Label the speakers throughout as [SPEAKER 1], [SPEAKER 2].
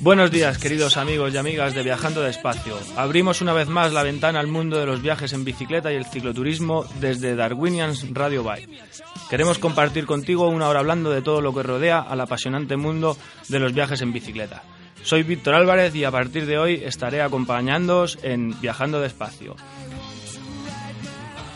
[SPEAKER 1] Buenos días, queridos amigos y amigas de Viajando Despacio. Abrimos una vez más la ventana al mundo de los viajes en bicicleta y el cicloturismo desde Darwinians Radio Bike. Queremos compartir contigo una hora hablando de todo lo que rodea al apasionante mundo de los viajes en bicicleta. Soy Víctor Álvarez y a partir de hoy estaré acompañándoos en Viajando Despacio.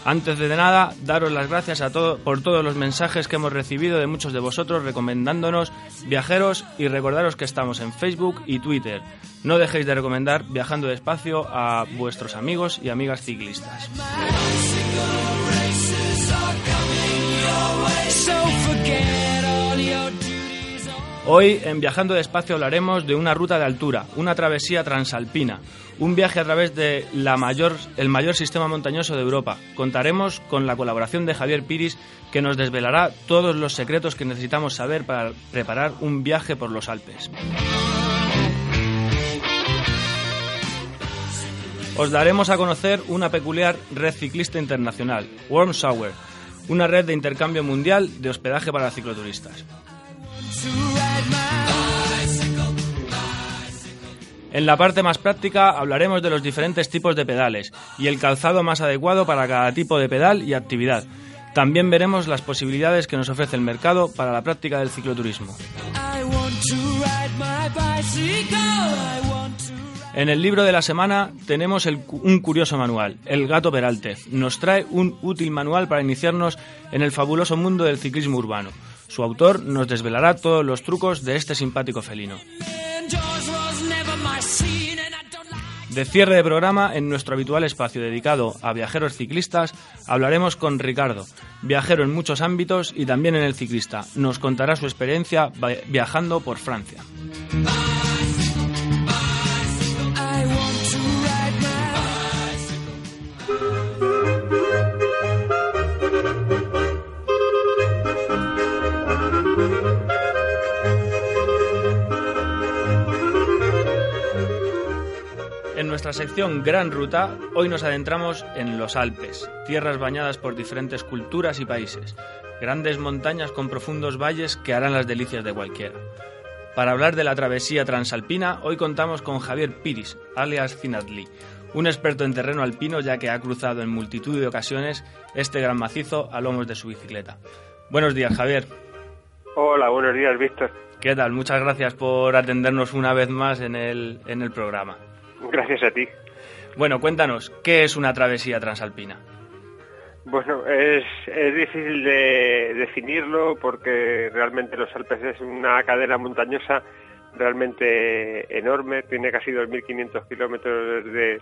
[SPEAKER 1] Antes de nada, daros las gracias a por todos los mensajes que hemos recibido de muchos de vosotros recomendándonos viajeros y recordaros que estamos en Facebook y Twitter. No dejéis de recomendar Viajando Despacio a vuestros amigos y amigas ciclistas. Hoy en Viajando Despacio hablaremos de una ruta de altura, una travesía transalpina, un viaje a través de la mayor, el mayor sistema montañoso de Europa. Contaremos con la colaboración de Javier Piris que nos desvelará todos los secretos que necesitamos saber para preparar un viaje por los Alpes. Os daremos a conocer una peculiar red ciclista internacional, Warm Shower, una red de intercambio mundial de hospedaje para cicloturistas. En la parte más práctica hablaremos de los diferentes tipos de pedales y el calzado más adecuado para cada tipo de pedal y actividad. También veremos las posibilidades que nos ofrece el mercado para la práctica del cicloturismo. En el libro de la semana tenemos un curioso manual, El gato Peraltez. Nos trae un útil manual para iniciarnos en el fabuloso mundo del ciclismo urbano. Su autor nos desvelará todos los trucos de este simpático felino. De cierre de programa, en nuestro habitual espacio dedicado a viajeros ciclistas, hablaremos con Ricardo, viajero en muchos ámbitos y también en el ciclista. Nos contará su experiencia viajando por Francia. Nuestra sección Gran Ruta, hoy nos adentramos en los Alpes, tierras bañadas por diferentes culturas y países, grandes montañas con profundos valles que harán las delicias de cualquiera. Para hablar de la travesía transalpina, hoy contamos con Javier Piris, alias Cinadli, un experto en terreno alpino ya que ha cruzado en multitud de ocasiones este gran macizo a lomos de su bicicleta. Buenos días, Javier.
[SPEAKER 2] Hola, buenos días, Víctor.
[SPEAKER 1] ¿Qué tal? Muchas gracias por atendernos una vez más en el, en el programa.
[SPEAKER 2] Gracias a ti.
[SPEAKER 1] Bueno, cuéntanos, ¿qué es una travesía transalpina?
[SPEAKER 2] Bueno, es, es difícil de definirlo porque realmente los Alpes es una cadena montañosa realmente enorme, tiene casi 2.500 kilómetros desde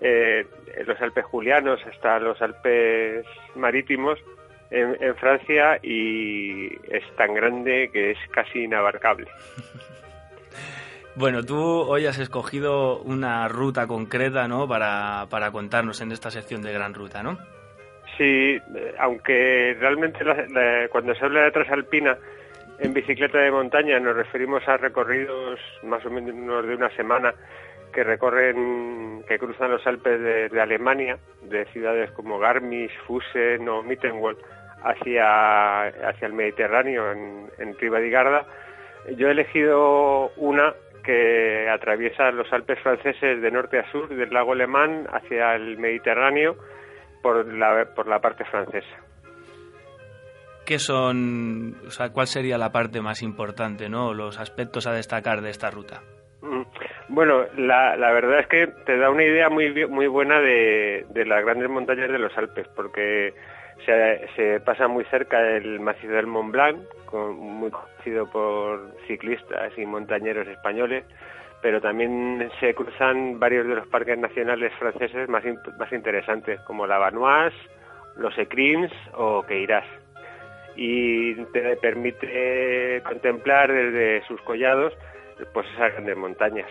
[SPEAKER 2] eh, los Alpes Julianos hasta los Alpes Marítimos en, en Francia y es tan grande que es casi inabarcable.
[SPEAKER 1] Bueno, tú hoy has escogido una ruta concreta, ¿no? Para, para contarnos en esta sección de Gran Ruta, ¿no?
[SPEAKER 2] Sí, eh, aunque realmente la- cuando se habla de transalpina en bicicleta de montaña nos referimos a recorridos más o menos de una semana que recorren, que cruzan los Alpes de, Alemania, de ciudades como Garmisch, Fusen o Mittenwald, hacia, hacia el Mediterráneo, en, en Ribadigarda. Yo he elegido una que atraviesa los Alpes franceses de norte a sur, del lago Alemán hacia el Mediterráneo, por la, por la parte francesa.
[SPEAKER 1] ¿Qué son, o sea, cuál sería la parte más importante, ¿no? Los aspectos a destacar de esta ruta.
[SPEAKER 2] Mm, Bueno, la, la verdad es que te da una idea muy, muy buena de, de las grandes montañas de los Alpes, porque se, pasa muy cerca del macizo del Mont Blanc, muy conocido por ciclistas y montañeros españoles, pero también se cruzan varios de los parques nacionales franceses más, in- más interesantes, como la Vanoise, los Écrins o Queiras. Y te permite contemplar desde sus collados pues esas grandes montañas,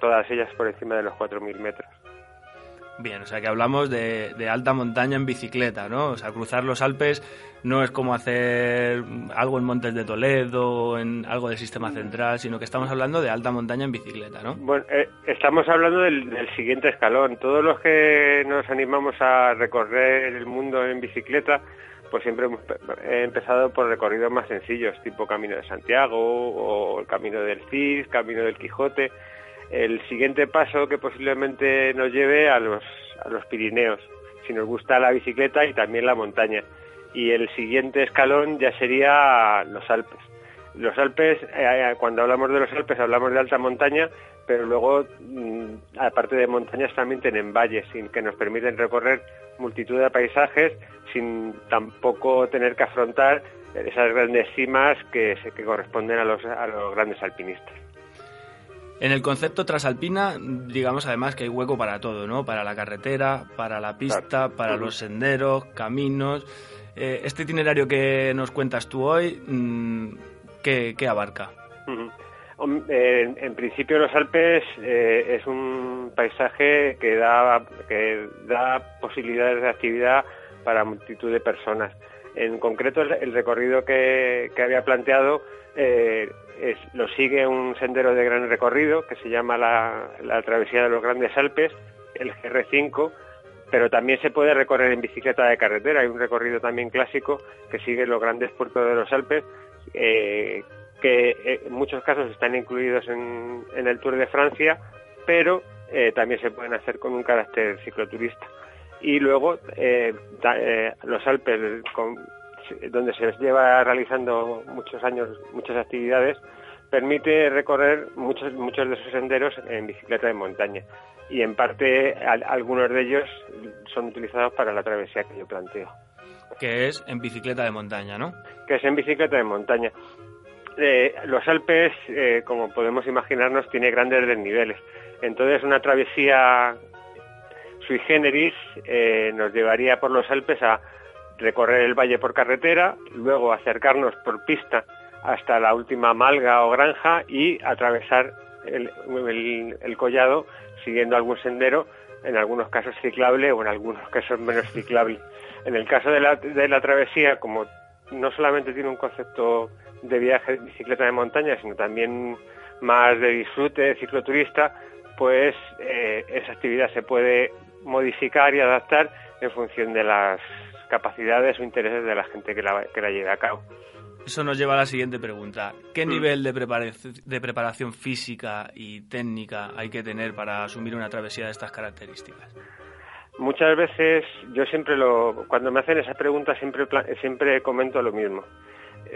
[SPEAKER 2] todas ellas por encima de los 4.000 metros.
[SPEAKER 1] Bien, o sea que hablamos de, alta montaña en bicicleta, ¿no? O sea, cruzar los Alpes no es como hacer algo en Montes de Toledo en algo del sistema central, sino que estamos hablando de alta montaña en bicicleta, ¿no?
[SPEAKER 2] Bueno, eh, estamos hablando del, siguiente escalón. Todos los que nos animamos a recorrer el mundo en bicicleta, pues siempre hemos empezado por recorridos más sencillos, tipo Camino de Santiago o Camino del Cid, Camino del Quijote el siguiente paso que posiblemente nos lleve a los, Pirineos, si nos gusta la bicicleta y también la montaña. Y el siguiente escalón ya sería los Alpes. Los Alpes, eh, eh, cuando hablamos de los Alpes hablamos de alta montaña, pero luego, mm, aparte de montañas, también tienen valles que nos permiten recorrer multitud de paisajes sin tampoco tener que afrontar esas grandes cimas que, que corresponden a los grandes alpinistas.
[SPEAKER 1] En el concepto trasalpina, digamos además que hay hueco para todo, ¿no? Para la carretera, para la pista, para los senderos, caminos. Eh, este itinerario que nos cuentas tú hoy, mm, ¿qué, abarca?
[SPEAKER 2] en, principio los Alpes eh, es un paisaje que da, que da posibilidades de actividad para multitud de personas. En concreto el, recorrido que, que había planteado eh, lo sigue un sendero de gran recorrido que se llama la, Travesía de los Grandes Alpes, el GR5, pero también se puede recorrer en bicicleta de carretera. Hay un recorrido también clásico que sigue los grandes puertos de los Alpes, eh, que eh, en muchos casos están incluidos en, el Tour de Francia, pero eh, también se pueden hacer con un carácter cicloturista. Y luego los Alpes con, donde se lleva realizando muchos años muchas actividades, permite recorrer muchos, muchos de esos senderos en bicicleta de montaña. Y en parte algunos de ellos son utilizados para la travesía que yo planteo.
[SPEAKER 1] Que es en bicicleta de montaña, ¿no?
[SPEAKER 2] Que es en bicicleta de montaña. Eh, los Alpes, eh, como podemos imaginarnos, tiene grandes desniveles. Entonces una travesía sui generis eh, nos llevaría por los Alpes a recorrer el valle por carretera, luego acercarnos por pista hasta la última malga o granja y atravesar el, collado siguiendo algún sendero, en algunos casos ciclable o en algunos casos menos ciclable. En el caso de la, de la travesía, como no solamente tiene un concepto de viaje de bicicleta de montaña, sino también más de disfrute de cicloturista, pues eh, esa actividad se puede modificar y adaptar en función de las capacidades o intereses de la gente que la, que la lleve a cabo.
[SPEAKER 1] Eso nos lleva a la siguiente pregunta. ¿Qué mm. nivel de, de preparación física y técnica hay que tener para asumir una travesía de estas características?
[SPEAKER 2] Muchas veces, yo siempre lo, cuando me hacen esa pregunta siempre, siempre comento lo mismo.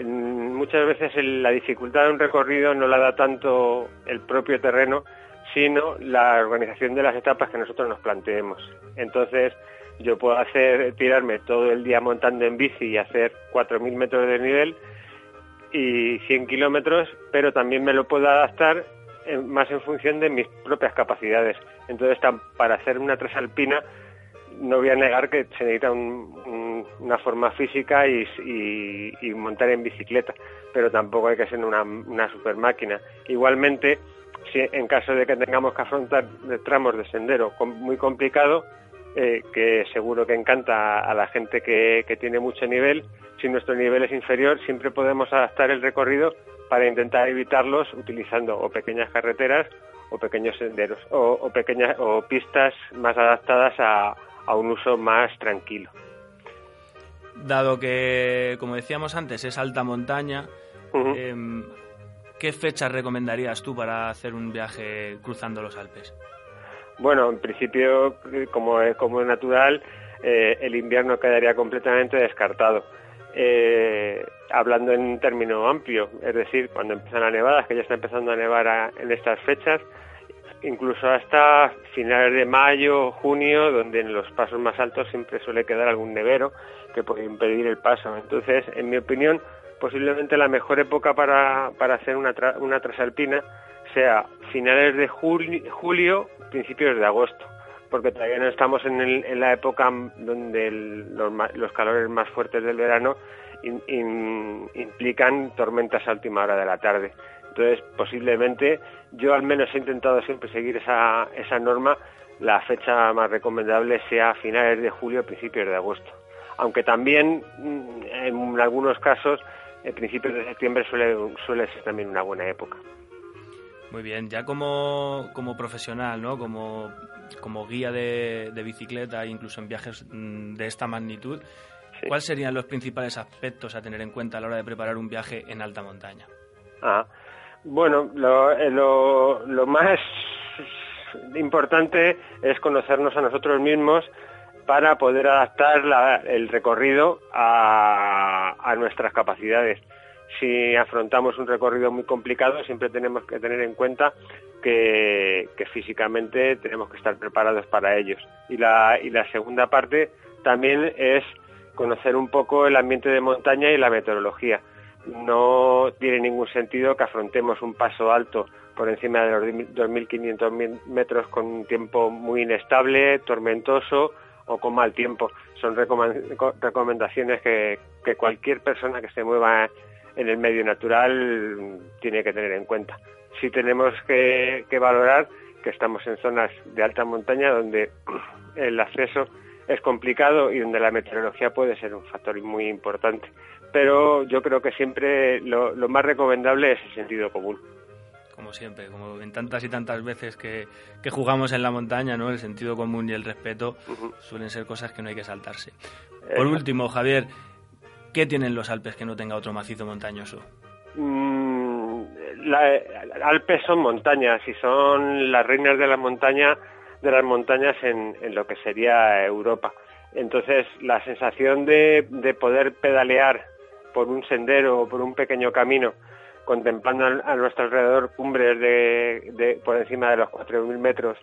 [SPEAKER 2] Muchas veces la dificultad de un recorrido no la da tanto el propio terreno, sino la organización de las etapas que nosotros nos planteemos. Entonces, yo puedo hacer tirarme todo el día montando en bici y hacer 4.000 metros de nivel y 100 kilómetros, pero también me lo puedo adaptar más en función de mis propias capacidades. Entonces, para hacer una trasalpina, no voy a negar que se necesita una forma física y, montar en bicicleta, pero tampoco hay que ser una, una super máquina. Igualmente, si en caso de que tengamos que afrontar tramos de sendero muy complicado, eh, que seguro que encanta a la gente que, tiene mucho nivel. Si nuestro nivel es inferior, siempre podemos adaptar el recorrido para intentar evitarlos utilizando o pequeñas carreteras o pequeños senderos o, pequeñas o pistas más adaptadas a, un uso más tranquilo.
[SPEAKER 1] Dado que, como decíamos antes, es alta montaña, em, ¿qué fechas recomendarías tú para hacer un viaje cruzando los Alpes?
[SPEAKER 2] Bueno, en principio, como es, como natural, eh, el invierno quedaría completamente descartado. Eh, hablando en término amplio, es decir, cuando empiezan a nevadas, que ya está empezando a nevar en estas fechas, incluso hasta finales de mayo, junio, donde en los pasos más altos siempre suele quedar algún nevero que puede impedir el paso. Entonces, en mi opinión, posiblemente la mejor época para, para hacer una, una trasalpina sea finales de julio, principios de agosto, porque todavía no estamos en, la época donde los, calores más fuertes del verano implican tormentas a última hora de la tarde. Entonces, posiblemente, yo al menos he intentado siempre seguir esa, norma, la fecha más recomendable sea finales de julio, principios de agosto. Aunque también, mm, en algunos casos, en principios de septiembre suele, suele ser también una buena época.
[SPEAKER 1] Muy bien, ya como, como profesional, ¿no? Como, como guía de, de bicicleta, incluso en viajes mm, de esta magnitud, ¿cuáles serían los principales aspectos a tener en cuenta a la hora de preparar un viaje en alta montaña?
[SPEAKER 2] Ah, bueno, lo, eh, lo, lo más importante es conocernos a nosotros mismos para poder adaptar la, el recorrido a, a nuestras capacidades si afrontamos un recorrido muy complicado, siempre tenemos que tener en cuenta que, físicamente tenemos que estar preparados para ellos. Y la, segunda parte también es conocer un poco el ambiente de montaña y la meteorología. No tiene ningún sentido que afrontemos un paso alto por encima de los 2.500 metros con un tiempo muy inestable, tormentoso o con mal tiempo. Son recomendaciones que, que cualquier persona que se mueva en el medio natural tiene que tener en cuenta. Sí tenemos que, valorar que estamos en zonas de alta montaña donde el acceso es complicado y donde la meteorología puede ser un factor muy importante. Pero yo creo que siempre lo, más recomendable es el sentido común.
[SPEAKER 1] Como siempre, como en tantas y tantas veces que, jugamos en la montaña, ¿no? El sentido común y el respeto suelen ser cosas que no hay que saltarse. Por último, Javier, ¿Qué tienen los Alpes que no tenga otro macizo montañoso?
[SPEAKER 2] Mm, Alpes son montañas y son las reinas de la montaña de las montañas en, lo que sería Europa. Entonces, la sensación de, poder pedalear por un sendero o por un pequeño camino, contemplando a, nuestro alrededor cumbres de, por encima de los 4.000 metros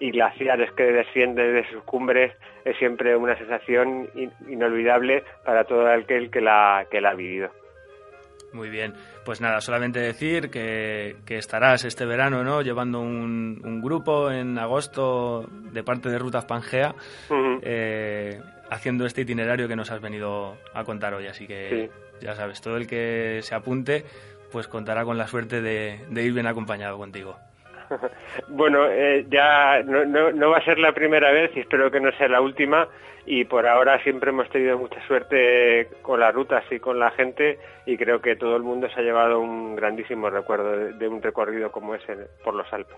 [SPEAKER 2] y glaciares que descienden de sus cumbres es siempre una sensación inolvidable para todo aquel que la, que la ha vivido.
[SPEAKER 1] Muy bien, pues nada, solamente decir que, estarás este verano ¿no? llevando un, grupo en agosto de parte de Rutas Pangea eh, haciendo este itinerario que nos has venido a contar hoy. Así que ya sabes, todo el que se apunte pues contará con la suerte de ir bien acompañado contigo.
[SPEAKER 2] bueno, eh, ya no, no, va a ser la primera vez y espero que no sea la última y por ahora siempre hemos tenido mucha suerte con las rutas y con la gente y creo que todo el mundo se ha llevado un grandísimo recuerdo de, un recorrido como ese por los Alpes.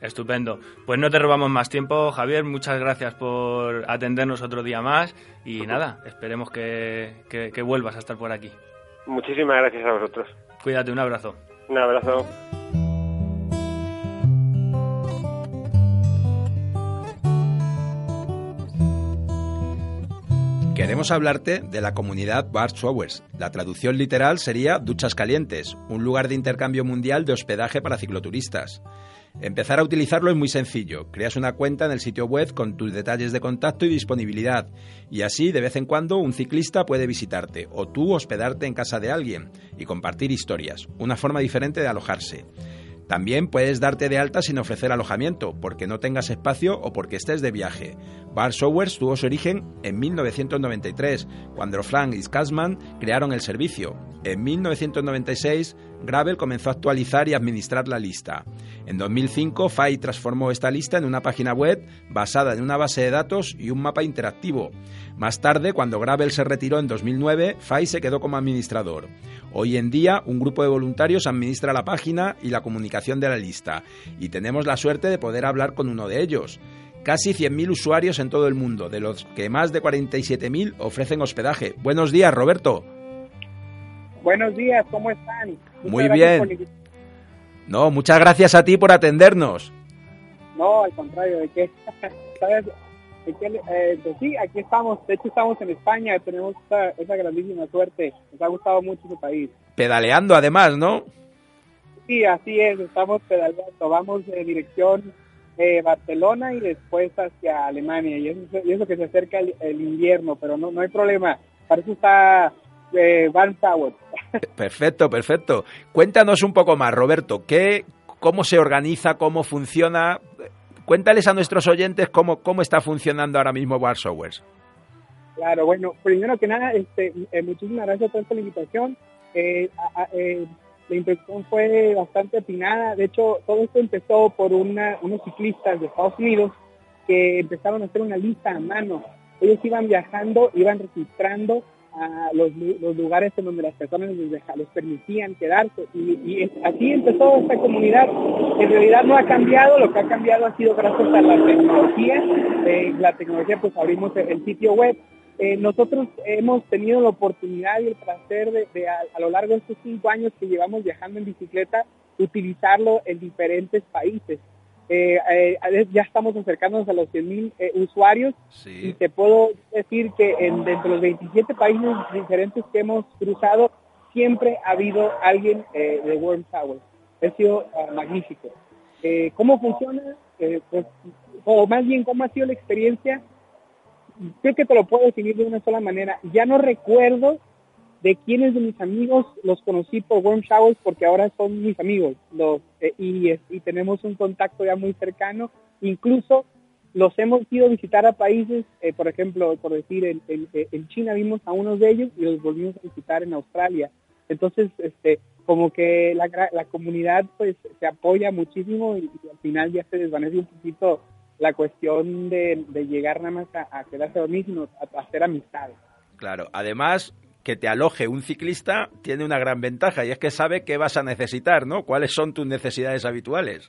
[SPEAKER 1] Estupendo. Pues no te robamos más tiempo, Javier. Muchas gracias por atendernos otro día más y nada, esperemos que, que vuelvas a estar por aquí.
[SPEAKER 2] Muchísimas gracias a vosotros.
[SPEAKER 1] Cuídate, un abrazo.
[SPEAKER 2] Un abrazo.
[SPEAKER 3] Queremos hablarte de la comunidad Bar Showers. La traducción literal sería duchas calientes, un lugar de intercambio mundial de hospedaje para cicloturistas. Empezar a utilizarlo es muy sencillo. Creas una cuenta en el sitio web con tus detalles de contacto y disponibilidad. Y así, de vez en cuando, un ciclista puede visitarte o tú hospedarte en casa de alguien y compartir historias. Una forma diferente de alojarse. También puedes darte de alta sin ofrecer alojamiento, porque no tengas espacio o porque estés de viaje. Bar Showers tuvo su origen en 1993, cuando Frank y Skasman crearon el servicio. En 1996, Gravel comenzó a actualizar y administrar la lista. En 2005, FAI transformó esta lista en una página web basada en una base de datos y un mapa interactivo. Más tarde, cuando Gravel se retiró en 2009, FAI se quedó como administrador. Hoy en día, un grupo de voluntarios administra la página y la comunicación de la lista, y tenemos la suerte de poder hablar con uno de ellos. Casi 100.000 usuarios en todo el mundo, de los que más de 47.000 ofrecen hospedaje. Buenos días, Roberto.
[SPEAKER 4] Buenos días, ¿cómo están?
[SPEAKER 3] Muy bien. No, muchas gracias a ti por atendernos.
[SPEAKER 4] No, al contrario, de que, ¿sabes? Eh, pues sí, aquí estamos, de hecho estamos en España, tenemos esa, grandísima suerte, nos ha gustado mucho su país.
[SPEAKER 3] Pedaleando además, ¿no?
[SPEAKER 4] Sí, así es, estamos pedaleando, vamos en dirección eh, Barcelona y después hacia Alemania, y eso, y eso que se acerca el, invierno, pero no, no hay problema, para eso está eh, Van Tower.
[SPEAKER 3] Perfecto, perfecto. Cuéntanos un poco más, Roberto, ¿qué, ¿cómo se organiza, cómo funciona? Cuéntales a nuestros oyentes cómo, cómo está funcionando ahora mismo Bar
[SPEAKER 4] Claro, bueno, primero que nada, este, eh, muchísimas gracias por esta invitación. Eh, la introducción fue bastante atinada. De hecho, todo esto empezó por una, unos ciclistas de Estados Unidos que empezaron a hacer una lista a mano. Ellos iban viajando, iban registrando a los, los lugares en donde las personas les, les permitían quedarse. Y, así empezó esta comunidad. En realidad no ha cambiado, lo que ha cambiado ha sido gracias a la tecnología. Eh, la tecnología, pues abrimos el sitio web eh, nosotros hemos tenido la oportunidad y el placer de, a, lo largo de estos cinco años que llevamos viajando en bicicleta, utilizarlo en diferentes países. Eh, eh, ya estamos acercándonos a los 100.000 usuarios y te puedo decir que en, dentro de los 27 países diferentes que hemos cruzado, siempre ha habido alguien de World Tower. Ha sido ah, magnífico. ¿Cómo funciona? Pues, o más bien, ¿cómo ha sido la experiencia? creo que te lo puedo definir de una sola manera. Ya no recuerdo de quiénes de mis amigos los conocí por Warm Showers porque ahora son mis amigos los eh, y, y, tenemos un contacto ya muy cercano. Incluso los hemos ido a visitar a países, eh, por ejemplo, por decir, en, en, China vimos a unos de ellos y los volvimos a visitar en Australia. Entonces, este, como que la, la comunidad pues se apoya muchísimo y, al final ya se desvanece un poquito la cuestión de, llegar nada más a, quedarse a a, hacer amistades.
[SPEAKER 3] Claro, además que te aloje un ciclista tiene una gran ventaja y es que sabe qué vas a necesitar, ¿no? ¿Cuáles son tus necesidades habituales?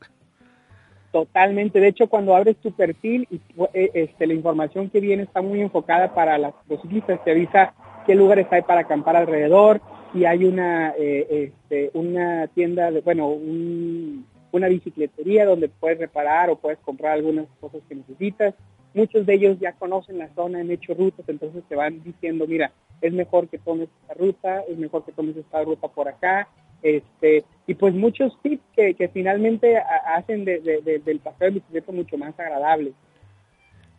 [SPEAKER 4] Totalmente. De hecho, cuando abres tu perfil, eh, este, la información que viene está muy enfocada para los ciclistas. Te avisa qué lugares hay para acampar alrededor, si hay una, eh, este, una tienda, de, bueno, un, una bicicletería donde puedes reparar o puedes comprar algunas cosas que necesitas. Muchos de ellos ya conocen la zona, han hecho rutas, entonces te van diciendo, mira, es mejor que tomes esta ruta, es mejor que tomes esta ruta por acá. Este, y pues muchos tips que, que finalmente hacen del paseo de bicicleta mucho más agradable.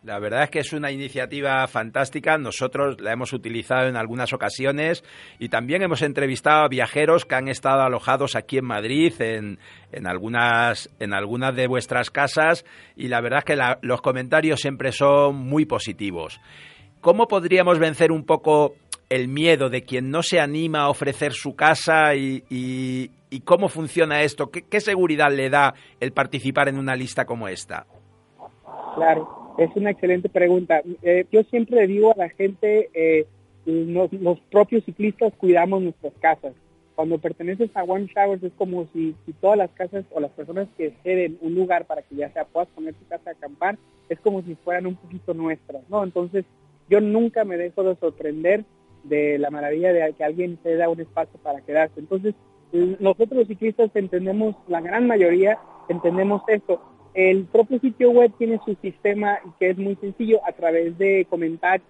[SPEAKER 3] La verdad es que es una iniciativa fantástica. Nosotros la hemos utilizado en algunas ocasiones y también hemos entrevistado a viajeros que han estado alojados aquí en Madrid, en, en algunas, en algunas de vuestras casas y la verdad es que los comentarios siempre son muy positivos. ¿Cómo podríamos vencer un poco el miedo de quien no se anima a ofrecer su casa y, y, cómo funciona esto? ¿Qué seguridad le da el participar en una lista como esta?
[SPEAKER 4] Claro. Es una excelente pregunta. Eh, yo siempre le digo a la gente, eh, los propios ciclistas cuidamos nuestras casas. Cuando perteneces a One Showers es como si, si todas las casas o las personas que ceden un lugar para que ya sea puedas poner tu casa a acampar, es como si fueran un poquito nuestras, ¿no? Entonces, yo nunca me dejo de sorprender de la maravilla de que alguien te da un espacio para quedarse. Entonces, nosotros los ciclistas entendemos, la gran mayoría entendemos esto. El propio sitio web tiene su sistema que es muy sencillo a través de comentar.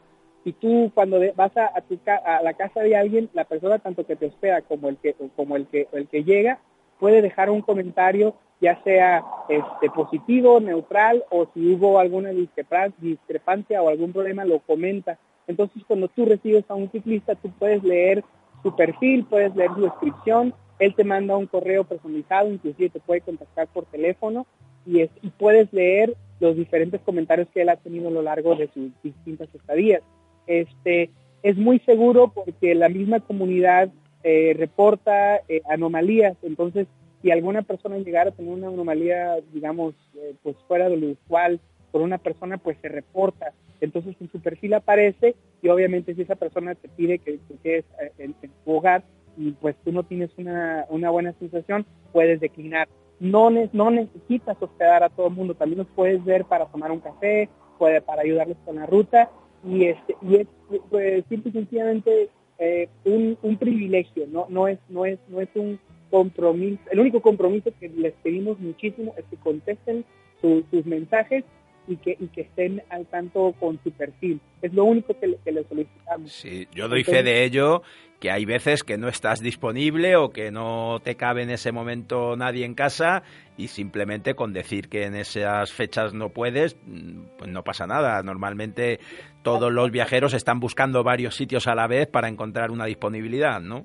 [SPEAKER 4] Y tú cuando vas a, tu, a la casa de alguien, la persona tanto que te hospeda como el que, como el que, el que llega, puede dejar un comentario, ya sea este, positivo, neutral, o si hubo alguna discrepancia o algún problema, lo comenta. Entonces, cuando tú recibes a un ciclista, tú puedes leer su perfil, puedes leer su descripción, él te manda un correo personalizado, inclusive te puede contactar por teléfono y, puedes leer los diferentes comentarios que él ha tenido a lo largo de sus distintas estadías. Este, es muy seguro porque la misma comunidad eh, reporta eh, anomalías, entonces si alguna persona llegara a tener una anomalía, digamos, eh, pues fuera de lo usual por una persona, pues se reporta. Entonces en su perfil aparece y obviamente si esa persona te pide que, que quedes en, en, tu hogar y pues tú no tienes una, una buena sensación, puedes declinar no, no necesitas hospedar a todo el mundo, también los puedes ver para tomar un café, puede, para ayudarles con la ruta y, este, y es pues, simple y sencillamente eh, un, un, privilegio, no, no, es, no, es, no es un compromiso, el único compromiso que les pedimos muchísimo es que contesten sus mensajes y que, y que estén al tanto con su perfil. Es lo único que, que les solicitamos.
[SPEAKER 3] Sí, yo doy fe de ello, que hay veces que no estás disponible o que no te cabe en ese momento nadie en casa y simplemente con decir que en esas fechas no puedes, mm, pues no pasa nada. Normalmente todos los viajeros están buscando varios sitios a la vez para encontrar una disponibilidad, ¿no?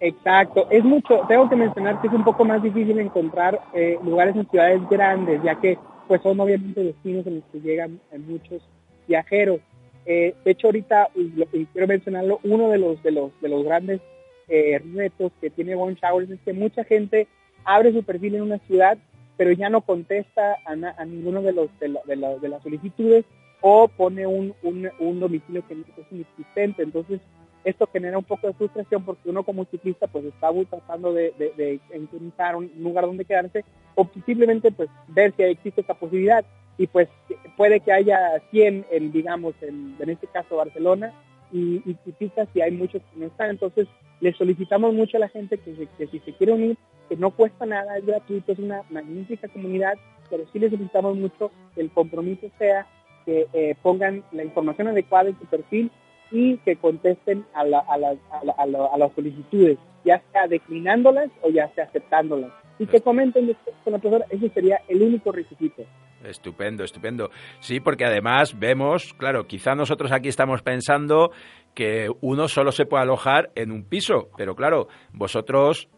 [SPEAKER 4] Exacto, es mucho, tengo que mencionar que es un poco más difícil encontrar eh, lugares en ciudades grandes, ya que pues son obviamente destinos en los que llegan muchos viajeros. Eh, de hecho, ahorita, y, quiero mencionarlo, uno de los, de los, de los grandes eh, retos que tiene One Showers es que mucha gente abre su perfil en una ciudad, pero ya no contesta a, a ninguno de, los, de, de, las solicitudes o pone un, un, un domicilio que es inexistente. Entonces, esto genera un poco de frustración porque uno como ciclista pues está tratando de, de, encontrar un lugar donde quedarse o simplemente pues ver si existe esa posibilidad. Y pues puede que haya 100 en digamos en, en este caso Barcelona y, y ciclistas y hay muchos que no están. Entonces le solicitamos mucho a la gente que, que si se quiere unir que no cuesta nada es gratuito es una magnífica comunidad pero sí les solicitamos mucho que el compromiso sea que eh, pongan la información adecuada en su perfil y que contesten a, la, a, las, a, a, las solicitudes, ya sea declinándolas o ya sea aceptándolas. Y que comenten con la profesora, ese sería el único requisito.
[SPEAKER 3] Estupendo, estupendo. Sí, porque además vemos, claro, quizá nosotros aquí estamos pensando que uno solo se puede alojar en un piso, pero claro, vosotros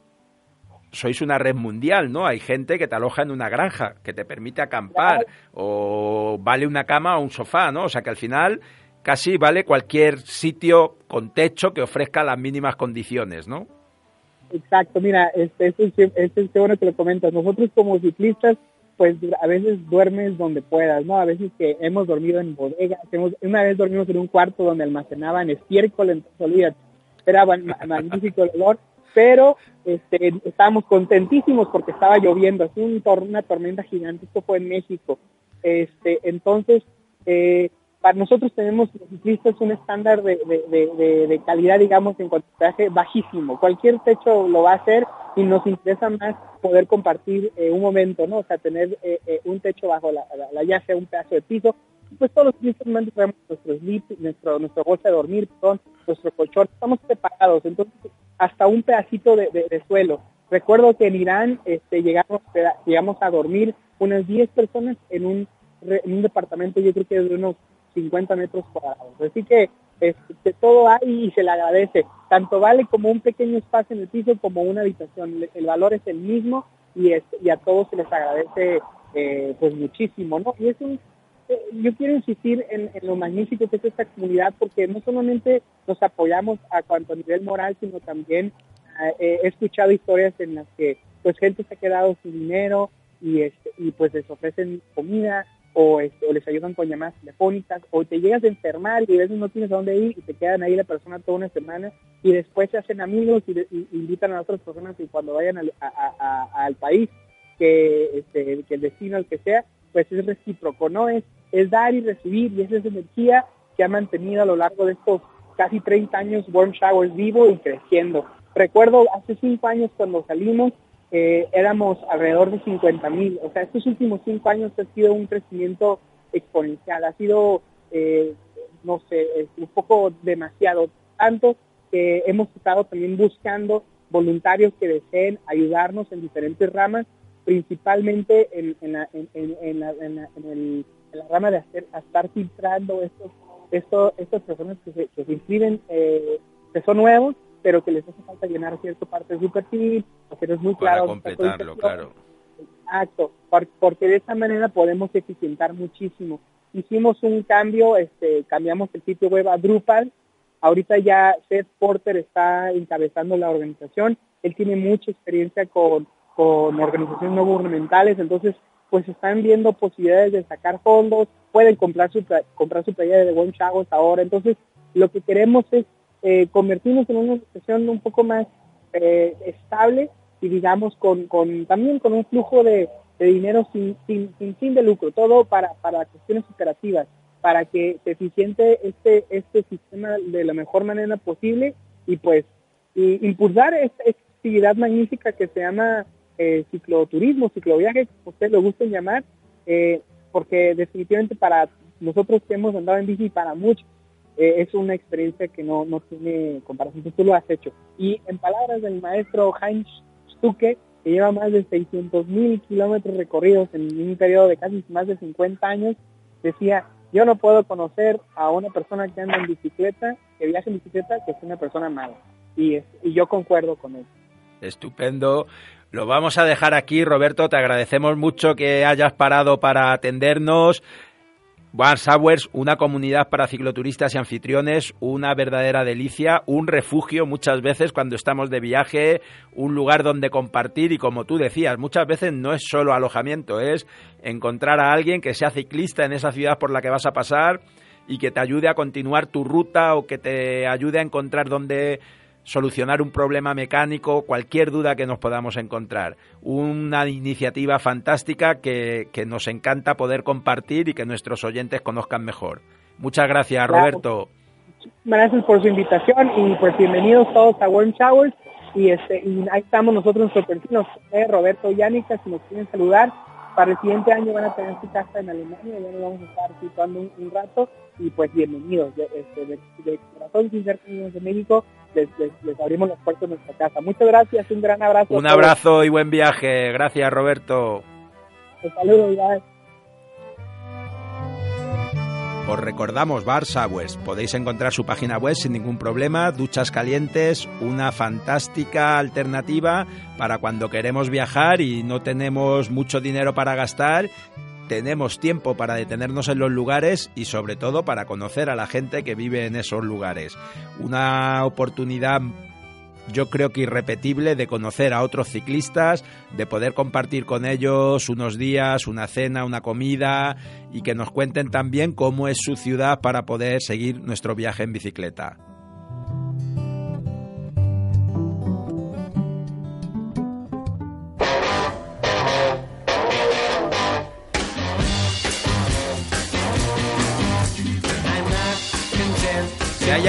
[SPEAKER 3] sois una red mundial, ¿no? Hay gente que te aloja en una granja, que te permite acampar, o vale una cama o un sofá, ¿no? O sea que al final casi vale cualquier sitio con techo que ofrezca las mínimas condiciones, ¿no?
[SPEAKER 4] Exacto, mira, este, este, este, bueno que lo comentas. Nosotros como ciclistas, pues a veces duermes donde puedas, ¿no? A veces que hemos dormido en bodegas, hemos, una vez dormimos en un cuarto donde almacenaban estiércol, entonces era magnífico el olor, pero este, estábamos contentísimos porque estaba lloviendo, así un una tormenta gigante, esto fue en México. Este, entonces, eh, para nosotros tenemos los ciclistas un estándar de, de, calidad, digamos, en cuanto a bajísimo. Cualquier techo lo va a hacer y nos interesa más poder compartir eh, un momento, ¿no? O sea, tener eh, eh, un techo bajo la, la, un pedazo de piso. Pues todos los ciclistas tenemos nuestro sleep, nuestro, nuestro bolsa de dormir, perdón, nuestro colchón, estamos preparados. Entonces, hasta un pedacito de, suelo. Recuerdo que en Irán este, llegamos, llegamos a dormir unas 10 personas en un, en un departamento, yo creo que de unos 50 metros cuadrados. Así que este, todo hay y se le agradece. Tanto vale como un pequeño espacio en el piso como una habitación. El valor es el mismo y, y a todos se les agradece eh, pues muchísimo, ¿no? Y es un, eh, yo quiero insistir en, lo magnífico que es esta comunidad porque no solamente nos apoyamos a cuanto a nivel moral, sino también eh, he escuchado historias en las que pues gente se ha quedado sin dinero y, este, y pues les ofrecen comida, o, les ayudan con llamadas telefónicas, o te llegas a enfermar y a veces no tienes a dónde ir y te quedan ahí la persona toda una semana y después se hacen amigos y, invitan a otras personas y cuando vayan al, al país, que, este, que el destino, el que sea, pues es recíproco, ¿no? Es, es dar y recibir y esa es energía que ha mantenido a lo largo de estos casi 30 años Warm Showers vivo y creciendo. Recuerdo hace cinco años cuando salimos, eh, éramos alrededor de 50 mil. O sea, estos últimos cinco años ha sido un crecimiento exponencial, ha sido, eh, no sé, un poco demasiado. Tanto que hemos estado también buscando voluntarios que deseen ayudarnos en diferentes ramas, principalmente en, en, la, en, en la, el, la, rama de hacer, estar filtrando estos, estos, estas personas que se, que se inscriben, eh, que son nuevos pero que les hace falta llenar cierta parte de su perfil, porque no es muy claro.
[SPEAKER 3] Para completarlo, claro.
[SPEAKER 4] Exacto, porque de esa manera podemos eficientar muchísimo. Hicimos un cambio, este, cambiamos el sitio web a Drupal, ahorita ya Seth Porter está encabezando la organización, él tiene mucha experiencia con, con organizaciones no gubernamentales, entonces pues están viendo posibilidades de sacar fondos, pueden comprar su, comprar su playera de One Chagos ahora, entonces lo que queremos es eh, convertirnos en una situación un poco más eh, estable y digamos con, con, también con un flujo de, dinero sin, sin, sin fin de lucro, todo para, para cuestiones operativas, para que se eficiente este, este sistema de la mejor manera posible y pues impulsar esta, actividad magnífica que se llama eh, cicloturismo, cicloviaje, como ustedes lo gusten llamar, eh, porque definitivamente para nosotros que hemos andado en bici, para muchos, eh, es una experiencia que no, no tiene comparación, tú lo has hecho. Y en palabras del maestro Heinz Stuke, que lleva más de 600 mil kilómetros recorridos en un periodo de casi más de 50 años, decía, yo no puedo conocer a una persona que anda en bicicleta, que viaja en bicicleta, que es una persona mala. Y, y yo concuerdo con él.
[SPEAKER 3] Estupendo. Lo vamos a dejar aquí, Roberto. Te agradecemos mucho que hayas parado para atendernos. Bar una comunidad para cicloturistas y anfitriones, una verdadera delicia, un refugio muchas veces cuando estamos de viaje, un lugar donde compartir y como tú decías, muchas veces no es solo alojamiento, es encontrar a alguien que sea ciclista en esa ciudad por la que vas a pasar y que te ayude a continuar tu ruta o que te ayude a encontrar dónde solucionar un problema mecánico, cualquier duda que nos podamos encontrar. Una iniciativa fantástica que, nos encanta poder compartir y que nuestros oyentes conozcan mejor. Muchas gracias, Roberto.
[SPEAKER 4] Gracias por su invitación y pues bienvenidos todos a Warm Showers y, este, y ahí estamos nosotros, nuestro perfil, Roberto y Ánica, si nos quieren saludar para el siguiente año van a tener su casa en Alemania, ya nos vamos a estar situando un, rato y pues bienvenidos. De, este, de, de corazón sincero de México, les, les, abrimos las puertas de nuestra casa. Muchas gracias, un gran abrazo.
[SPEAKER 3] Un abrazo y buen viaje. Gracias, Roberto.
[SPEAKER 4] Un saludo,
[SPEAKER 3] os recordamos Bar Sawers. Podéis encontrar su página web sin ningún problema. Duchas calientes, una fantástica alternativa para cuando queremos viajar y no tenemos mucho dinero para gastar. Tenemos tiempo para detenernos en los lugares y sobre todo para conocer a la gente que vive en esos lugares. Una oportunidad yo creo que irrepetible de conocer a otros ciclistas, de poder compartir con ellos unos días, una cena, una comida y que nos cuenten también cómo es su ciudad para poder seguir nuestro viaje en bicicleta.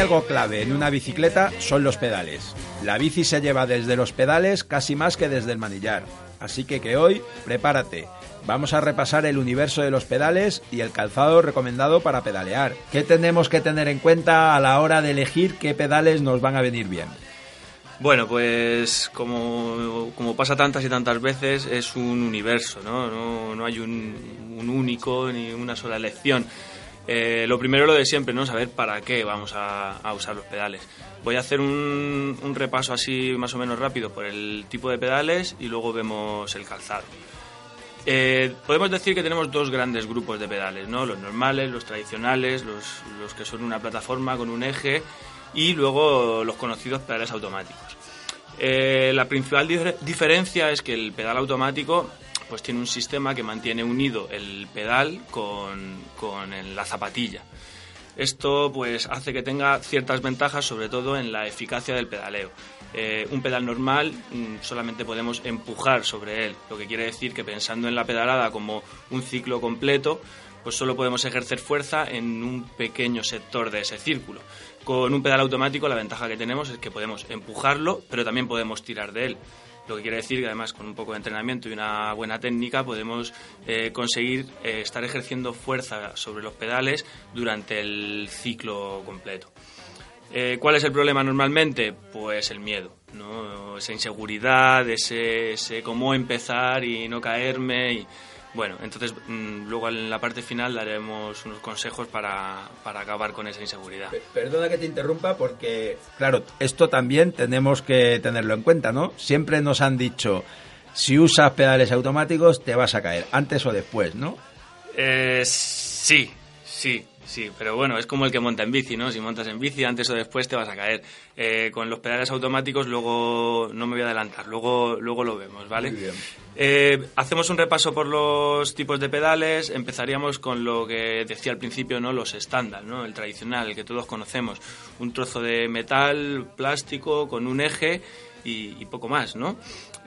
[SPEAKER 3] Algo clave en una bicicleta son los pedales. La bici se lleva desde los pedales casi más que desde el manillar. Así que que hoy, prepárate. Vamos a repasar el universo de los pedales y el calzado recomendado para pedalear. ¿Qué tenemos que tener en cuenta a la hora de elegir qué pedales nos van a venir bien?
[SPEAKER 1] Bueno, pues como, pasa tantas y tantas veces, es un universo, ¿no? No, hay un, un único ni una sola elección. Eh, lo primero lo de siempre, ¿no? Saber para qué vamos a, usar los pedales. Voy a hacer un, repaso así más o menos rápido por el tipo de pedales y luego vemos el calzado. Eh, podemos decir que tenemos dos grandes grupos de pedales, ¿no? Los normales, los tradicionales, los, que son una plataforma con un eje y luego los conocidos pedales automáticos. Eh, la principal diferencia es que el pedal automático pues tiene un sistema que mantiene unido el pedal con, la zapatilla. Esto pues hace que tenga ciertas ventajas, sobre todo en la eficacia del pedaleo. Eh, un pedal normal mm, solamente podemos empujar sobre él, lo que quiere decir que pensando en la pedalada como un ciclo completo, pues solo podemos ejercer fuerza en un pequeño sector de ese círculo. Con un pedal automático la ventaja que tenemos es que podemos empujarlo, pero también podemos tirar de él. Lo que quiere decir que además con un poco de entrenamiento y una buena técnica podemos eh, conseguir eh, estar ejerciendo fuerza sobre los pedales durante el ciclo completo. Eh, ¿Cuál es el problema normalmente? Pues el miedo, ¿no? esa inseguridad, ese, ese cómo empezar y no caerme. Y, bueno, entonces mm, luego en la parte final daremos unos consejos para, para, acabar con esa inseguridad.
[SPEAKER 3] Perdona que te interrumpa porque, claro, esto también tenemos que tenerlo en cuenta, ¿no? Siempre nos han dicho, si usas pedales automáticos te vas a caer, antes o después, ¿no?
[SPEAKER 1] Eh, sí, sí. Sí, pero bueno, es como el que monta en bici, ¿no? Si montas en bici, antes o después te vas a caer. Eh, con los pedales automáticos, luego no me voy a adelantar, luego, luego lo vemos, ¿vale? Muy bien. Eh, hacemos un repaso por los tipos de pedales. Empezaríamos con lo que decía al principio, ¿no? Los estándar, ¿no? El tradicional, el que todos conocemos. Un trozo de metal, plástico, con un eje y, poco más, ¿no?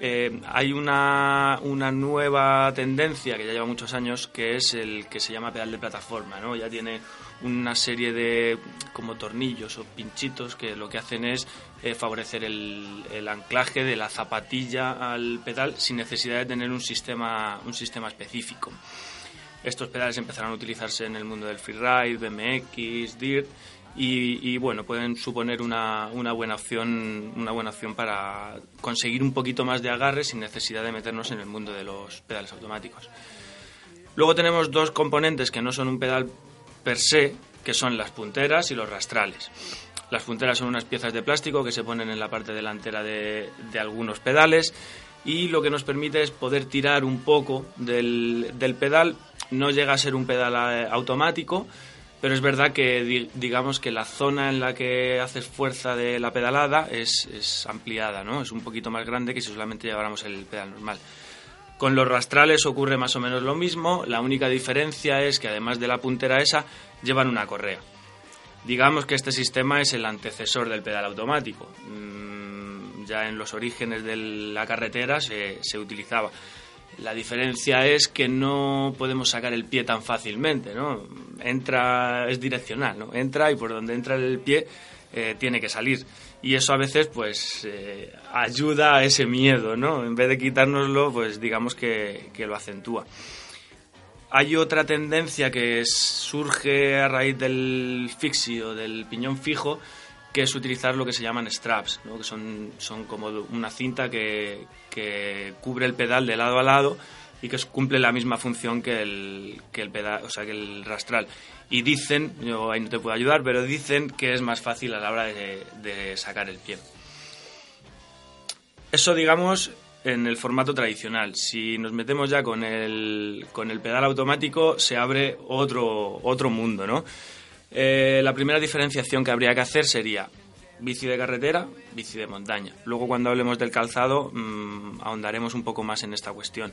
[SPEAKER 1] Eh, hay una, una, nueva tendencia que ya lleva muchos años que es el que se llama pedal de plataforma, ¿no? Ya tiene una serie de como tornillos o pinchitos que lo que hacen es eh, favorecer el, anclaje de la zapatilla al pedal sin necesidad de tener un sistema, un sistema específico. Estos pedales empezaron a utilizarse en el mundo del freeride, BMX, DIRT y, bueno, pueden suponer una, una, buena opción, una buena opción para conseguir un poquito más de agarre sin necesidad de meternos en el mundo de los pedales automáticos. Luego tenemos dos componentes que no son un pedal per se, que son las punteras y los rastrales. Las punteras son unas piezas de plástico que se ponen en la parte delantera de, de algunos pedales y lo que nos permite es poder tirar un poco del, del pedal no llega a ser un pedal eh, automático, pero es verdad que digamos que la zona en la que haces fuerza de la pedalada es, ampliada, ¿no? Es un poquito más grande que si solamente lleváramos el pedal normal. Con los rastrales ocurre más o menos lo mismo, la única diferencia es que además de la puntera esa, llevan una correa. Digamos que este sistema es el antecesor del pedal automático. Mm, ya en los orígenes de la carretera se, se utilizaba. La diferencia es que no podemos sacar el pie tan fácilmente, ¿no? Entra, es direccional, ¿no? Entra y por donde entra el pie eh, tiene que salir. Y eso a veces, pues, eh, ayuda a ese miedo, ¿no? En vez de quitárnoslo, pues digamos que, que lo acentúa. Hay otra tendencia que surge a raíz del fixio, del piñón fijo, que es utilizar lo que se llaman straps, ¿no? que son, son como una cinta que, que, cubre el pedal de lado a lado y que cumple la misma función que el, que el pedal, o sea, que el rastral. Y dicen, yo ahí no te puedo ayudar, pero dicen que es más fácil a la hora de, de sacar el pie. Eso, digamos, en el formato tradicional. Si nos metemos ya con el, con el pedal automático, se abre otro, otro mundo, ¿no? Eh, la primera diferenciación que habría que hacer sería bici de carretera, bici de montaña. Luego cuando hablemos del calzado mmm, ahondaremos un poco más en esta cuestión.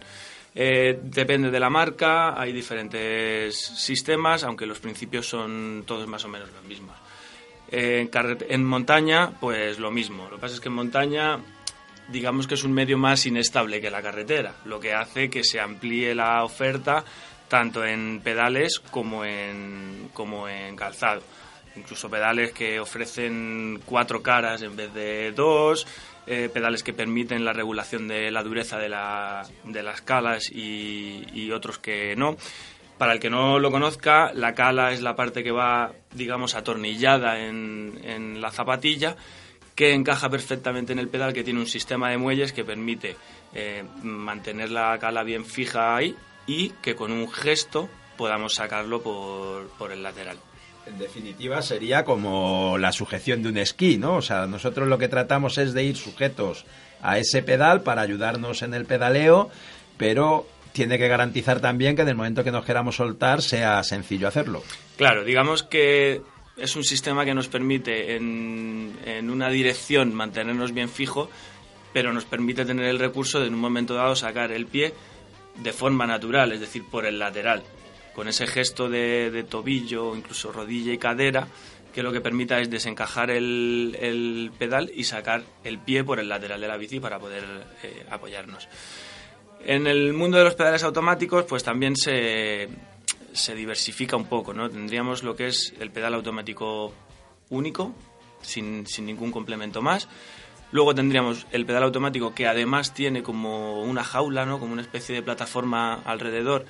[SPEAKER 1] Eh, depende de la marca, hay diferentes sistemas, aunque los principios son todos más o menos los mismos. Eh, en, en montaña, pues lo mismo. Lo que pasa es que en montaña digamos que es un medio más inestable que la carretera, lo que hace que se amplíe la oferta tanto en pedales como en, como en calzado. Incluso pedales que ofrecen cuatro caras en vez de dos, eh, pedales que permiten la regulación de la dureza de, la, de las calas y, otros que no. Para el que no lo conozca, la cala es la parte que va, digamos, atornillada en, en la zapatilla, que encaja perfectamente en el pedal, que tiene un sistema de muelles que permite eh, mantener la cala bien fija ahí y que con un gesto podamos sacarlo por, por el lateral.
[SPEAKER 3] En definitiva, sería como la sujeción de un esquí, ¿no? O sea, nosotros lo que tratamos es de ir sujetos a ese pedal para ayudarnos en el pedaleo, pero tiene que garantizar también que en el momento que nos queramos soltar sea sencillo hacerlo.
[SPEAKER 1] Claro, digamos que es un sistema que nos permite en, en una dirección mantenernos bien fijo, pero nos permite tener el recurso de en un momento dado sacar el pie de forma natural, es decir, por el lateral, con ese gesto de, de tobillo, incluso rodilla y cadera, que lo que permita es desencajar el, el, pedal y sacar el pie por el lateral de la bici para poder eh, apoyarnos. En el mundo de los pedales automáticos, pues también se, se diversifica un poco, ¿no? Tendríamos lo que es el pedal automático único, sin, sin ningún complemento más, Luego tendríamos el pedal automático que además tiene como una jaula, ¿no? como una especie de plataforma alrededor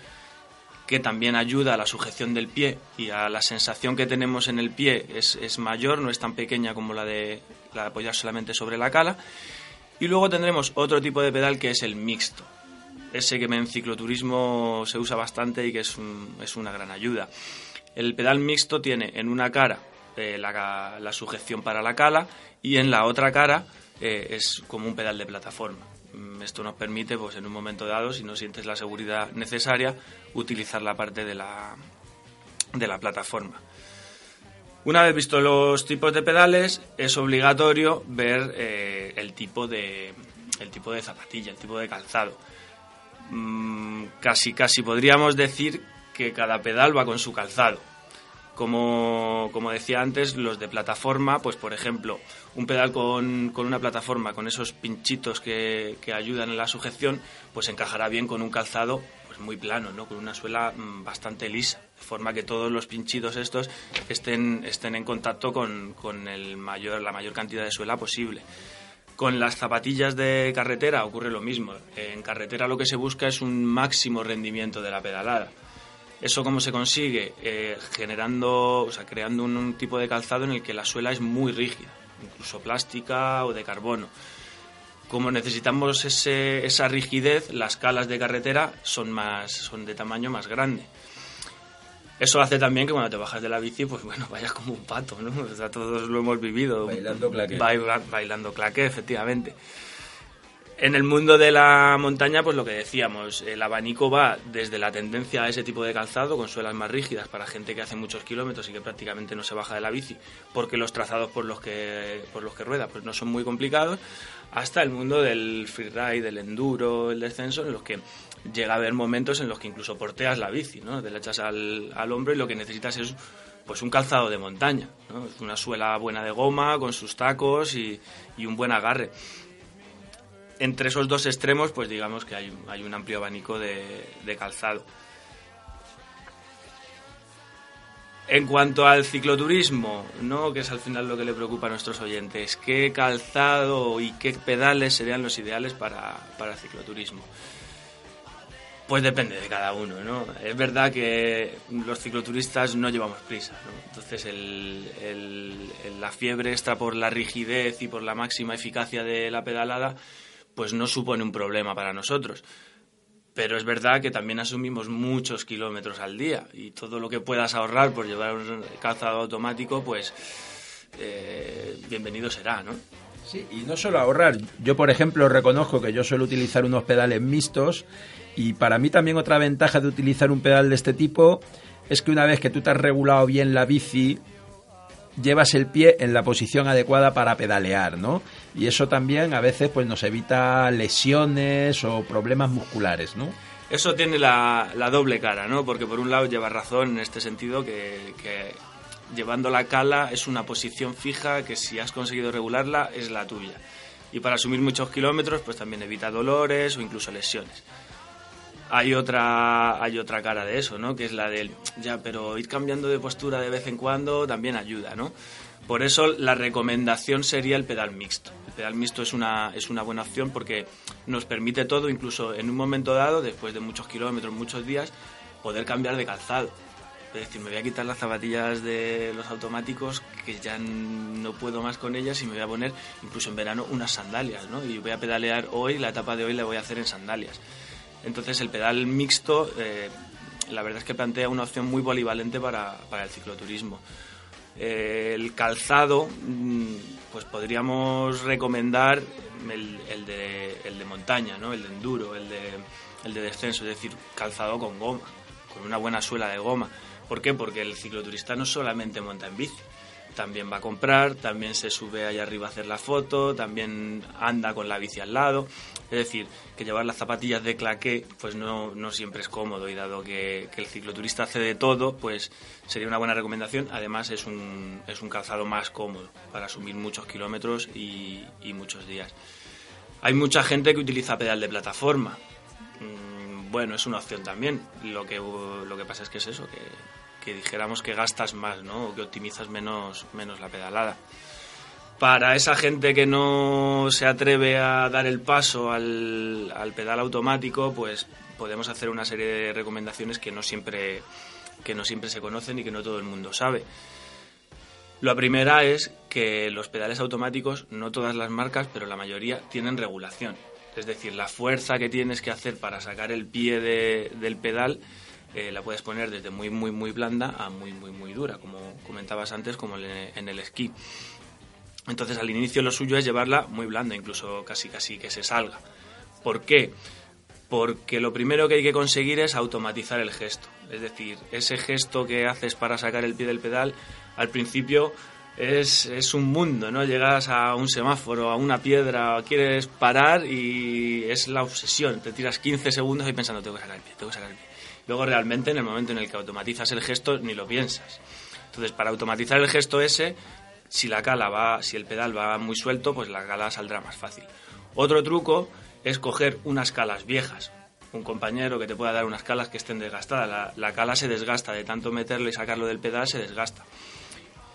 [SPEAKER 1] que también ayuda a la sujeción del pie y a la sensación que tenemos en el pie es, es mayor, no es tan pequeña como la de, la de apoyar solamente sobre la cala. Y luego tendremos otro tipo de pedal que es el mixto, ese que en cicloturismo se usa bastante y que es, es una gran ayuda. El pedal mixto tiene en una cara eh, la, la sujeción para la cala y en la otra cara eh, es como un pedal de plataforma. Mm, esto nos permite, pues en un momento dado, si no sientes la seguridad necesaria, utilizar la parte de la, de la plataforma. Una vez visto los tipos de pedales, es obligatorio ver eh, el, tipo de, el tipo de zapatilla, el tipo de calzado. Mm, casi, casi podríamos decir que cada pedal va con su calzado como, como, decía antes, los de plataforma, pues por ejemplo, un pedal con, con una plataforma, con esos pinchitos que, que, ayudan en la sujeción, pues encajará bien con un calzado pues muy plano, ¿no? con una suela mm, bastante lisa, de forma que todos los pinchitos estos estén, estén en contacto con, con el mayor, la mayor cantidad de suela posible. Con las zapatillas de carretera ocurre lo mismo. En carretera lo que se busca es un máximo rendimiento de la pedalada ¿Eso cómo se consigue? Eh, generando, o sea, creando un, un, tipo de calzado en el que la suela es muy rígida, incluso plástica o de carbono. Como necesitamos ese, esa rigidez, las calas de carretera son, más, son de tamaño más grande. Eso hace también que cuando te bajas de la bici, pues bueno, vayas como un pato, ¿no? O sea, todos lo hemos vivido.
[SPEAKER 3] Bailando claqué.
[SPEAKER 1] Bailando, bailando claqué, efectivamente. En el mundo de la montaña, pues lo que decíamos, el abanico va desde la tendencia a ese tipo de calzado, con suelas más rígidas para gente que hace muchos kilómetros y que prácticamente no se baja de la bici, porque los trazados por los que, por los que rueda pues no son muy complicados, hasta el mundo del freeride, del enduro, el descenso, en los que llega a haber momentos en los que incluso porteas la bici, ¿no? Te la echas al, al hombro y lo que necesitas es pues un calzado de montaña, ¿no? una suela buena de goma, con sus tacos y, y un buen agarre entre esos dos extremos, pues digamos que hay, hay un amplio abanico de, calzado. En cuanto al cicloturismo, ¿no? que es al final lo que le preocupa a nuestros oyentes, ¿qué calzado y qué pedales serían los ideales para, para cicloturismo? Pues depende de cada uno, ¿no? Es verdad que los cicloturistas no llevamos prisa, ¿no? Entonces el, el, la fiebre extra por la rigidez y por la máxima eficacia de la pedalada pues no supone un problema para nosotros. Pero es verdad que también asumimos muchos kilómetros al día y todo lo que puedas ahorrar por llevar un calzado automático, pues eh, bienvenido será, ¿no?
[SPEAKER 3] Sí, y no solo ahorrar. Yo, por ejemplo, reconozco que yo suelo utilizar unos pedales mixtos y para mí también otra ventaja de utilizar un pedal de este tipo es que una vez que tú te has regulado bien la bici, llevas el pie en la posición adecuada para pedalear, ¿no? Y eso también a veces pues nos evita lesiones o problemas musculares, ¿no?
[SPEAKER 1] Eso tiene la, la doble cara, ¿no? Porque por un lado lleva razón en este sentido que, que llevando la cala es una posición fija que si has conseguido regularla es la tuya. Y para asumir muchos kilómetros pues también evita dolores o incluso lesiones hay otra hay otra cara de eso, ¿no? Que es la del ya, pero ir cambiando de postura de vez en cuando también ayuda, ¿no? Por eso la recomendación sería el pedal mixto. El pedal mixto es una es una buena opción porque nos permite todo, incluso en un momento dado, después de muchos kilómetros, muchos días, poder cambiar de calzado. Es decir, me voy a quitar las zapatillas de los automáticos que ya no puedo más con ellas y me voy a poner incluso en verano unas sandalias, ¿no? Y voy a pedalear hoy, la etapa de hoy la voy a hacer en sandalias. Entonces el pedal mixto, eh, la verdad es que plantea una opción muy polivalente para, para el cicloturismo. Eh, el calzado, mm, pues podríamos recomendar el, el, de, el, de, montaña, ¿no? el de enduro, el de, el de descenso, es decir, calzado con goma, con una buena suela de goma. ¿Por qué? Porque el cicloturista no solamente monta en bici, también va a comprar, también se sube allá arriba a hacer la foto, también anda con la bici al lado. Es decir, que llevar las zapatillas de claqué pues no, no siempre es cómodo y dado que, el cicloturista hace de todo, pues sería una buena recomendación. Además es un, es un calzado más cómodo para asumir muchos kilómetros y, y muchos días. Hay mucha gente que utiliza pedal de plataforma. Mm, bueno, es una opción también. Lo que, lo que pasa es que es eso, que, que dijéramos que gastas más, ¿no? O que optimizas menos, menos la pedalada para esa gente que no se atreve a dar el paso al, al, pedal automático, pues podemos hacer una serie de recomendaciones que no siempre que no siempre se conocen y que no todo el mundo sabe. La primera es que los pedales automáticos, no todas las marcas, pero la mayoría, tienen regulación. Es decir, la fuerza que tienes que hacer para sacar el pie de, del pedal la puedes poner desde muy, muy, muy blanda a muy, muy, muy dura, como comentabas antes, como en el esquí. Entonces al inicio lo suyo es llevarla muy blanda, incluso casi casi que se salga. ¿Por qué? Porque lo primero que hay que conseguir es automatizar el gesto. Es decir, ese gesto que haces para sacar el pie del pedal, al principio es, es un mundo, ¿no? Llegas a un semáforo, a una piedra, quieres parar y es la obsesión. Te tiras 15 segundos y pensando, tengo que sacar el pie, tengo que sacar el pie. Luego realmente en el momento en el que automatizas el gesto ni lo piensas. Entonces, para automatizar el gesto ese, si la cala va, si el pedal va muy suelto, pues la cala saldrá más fácil. Otro truco es coger unas calas viejas. Un compañero que te pueda dar unas calas que estén desgastadas. La, la cala se desgasta, de tanto meterlo y sacarlo del pedal se desgasta.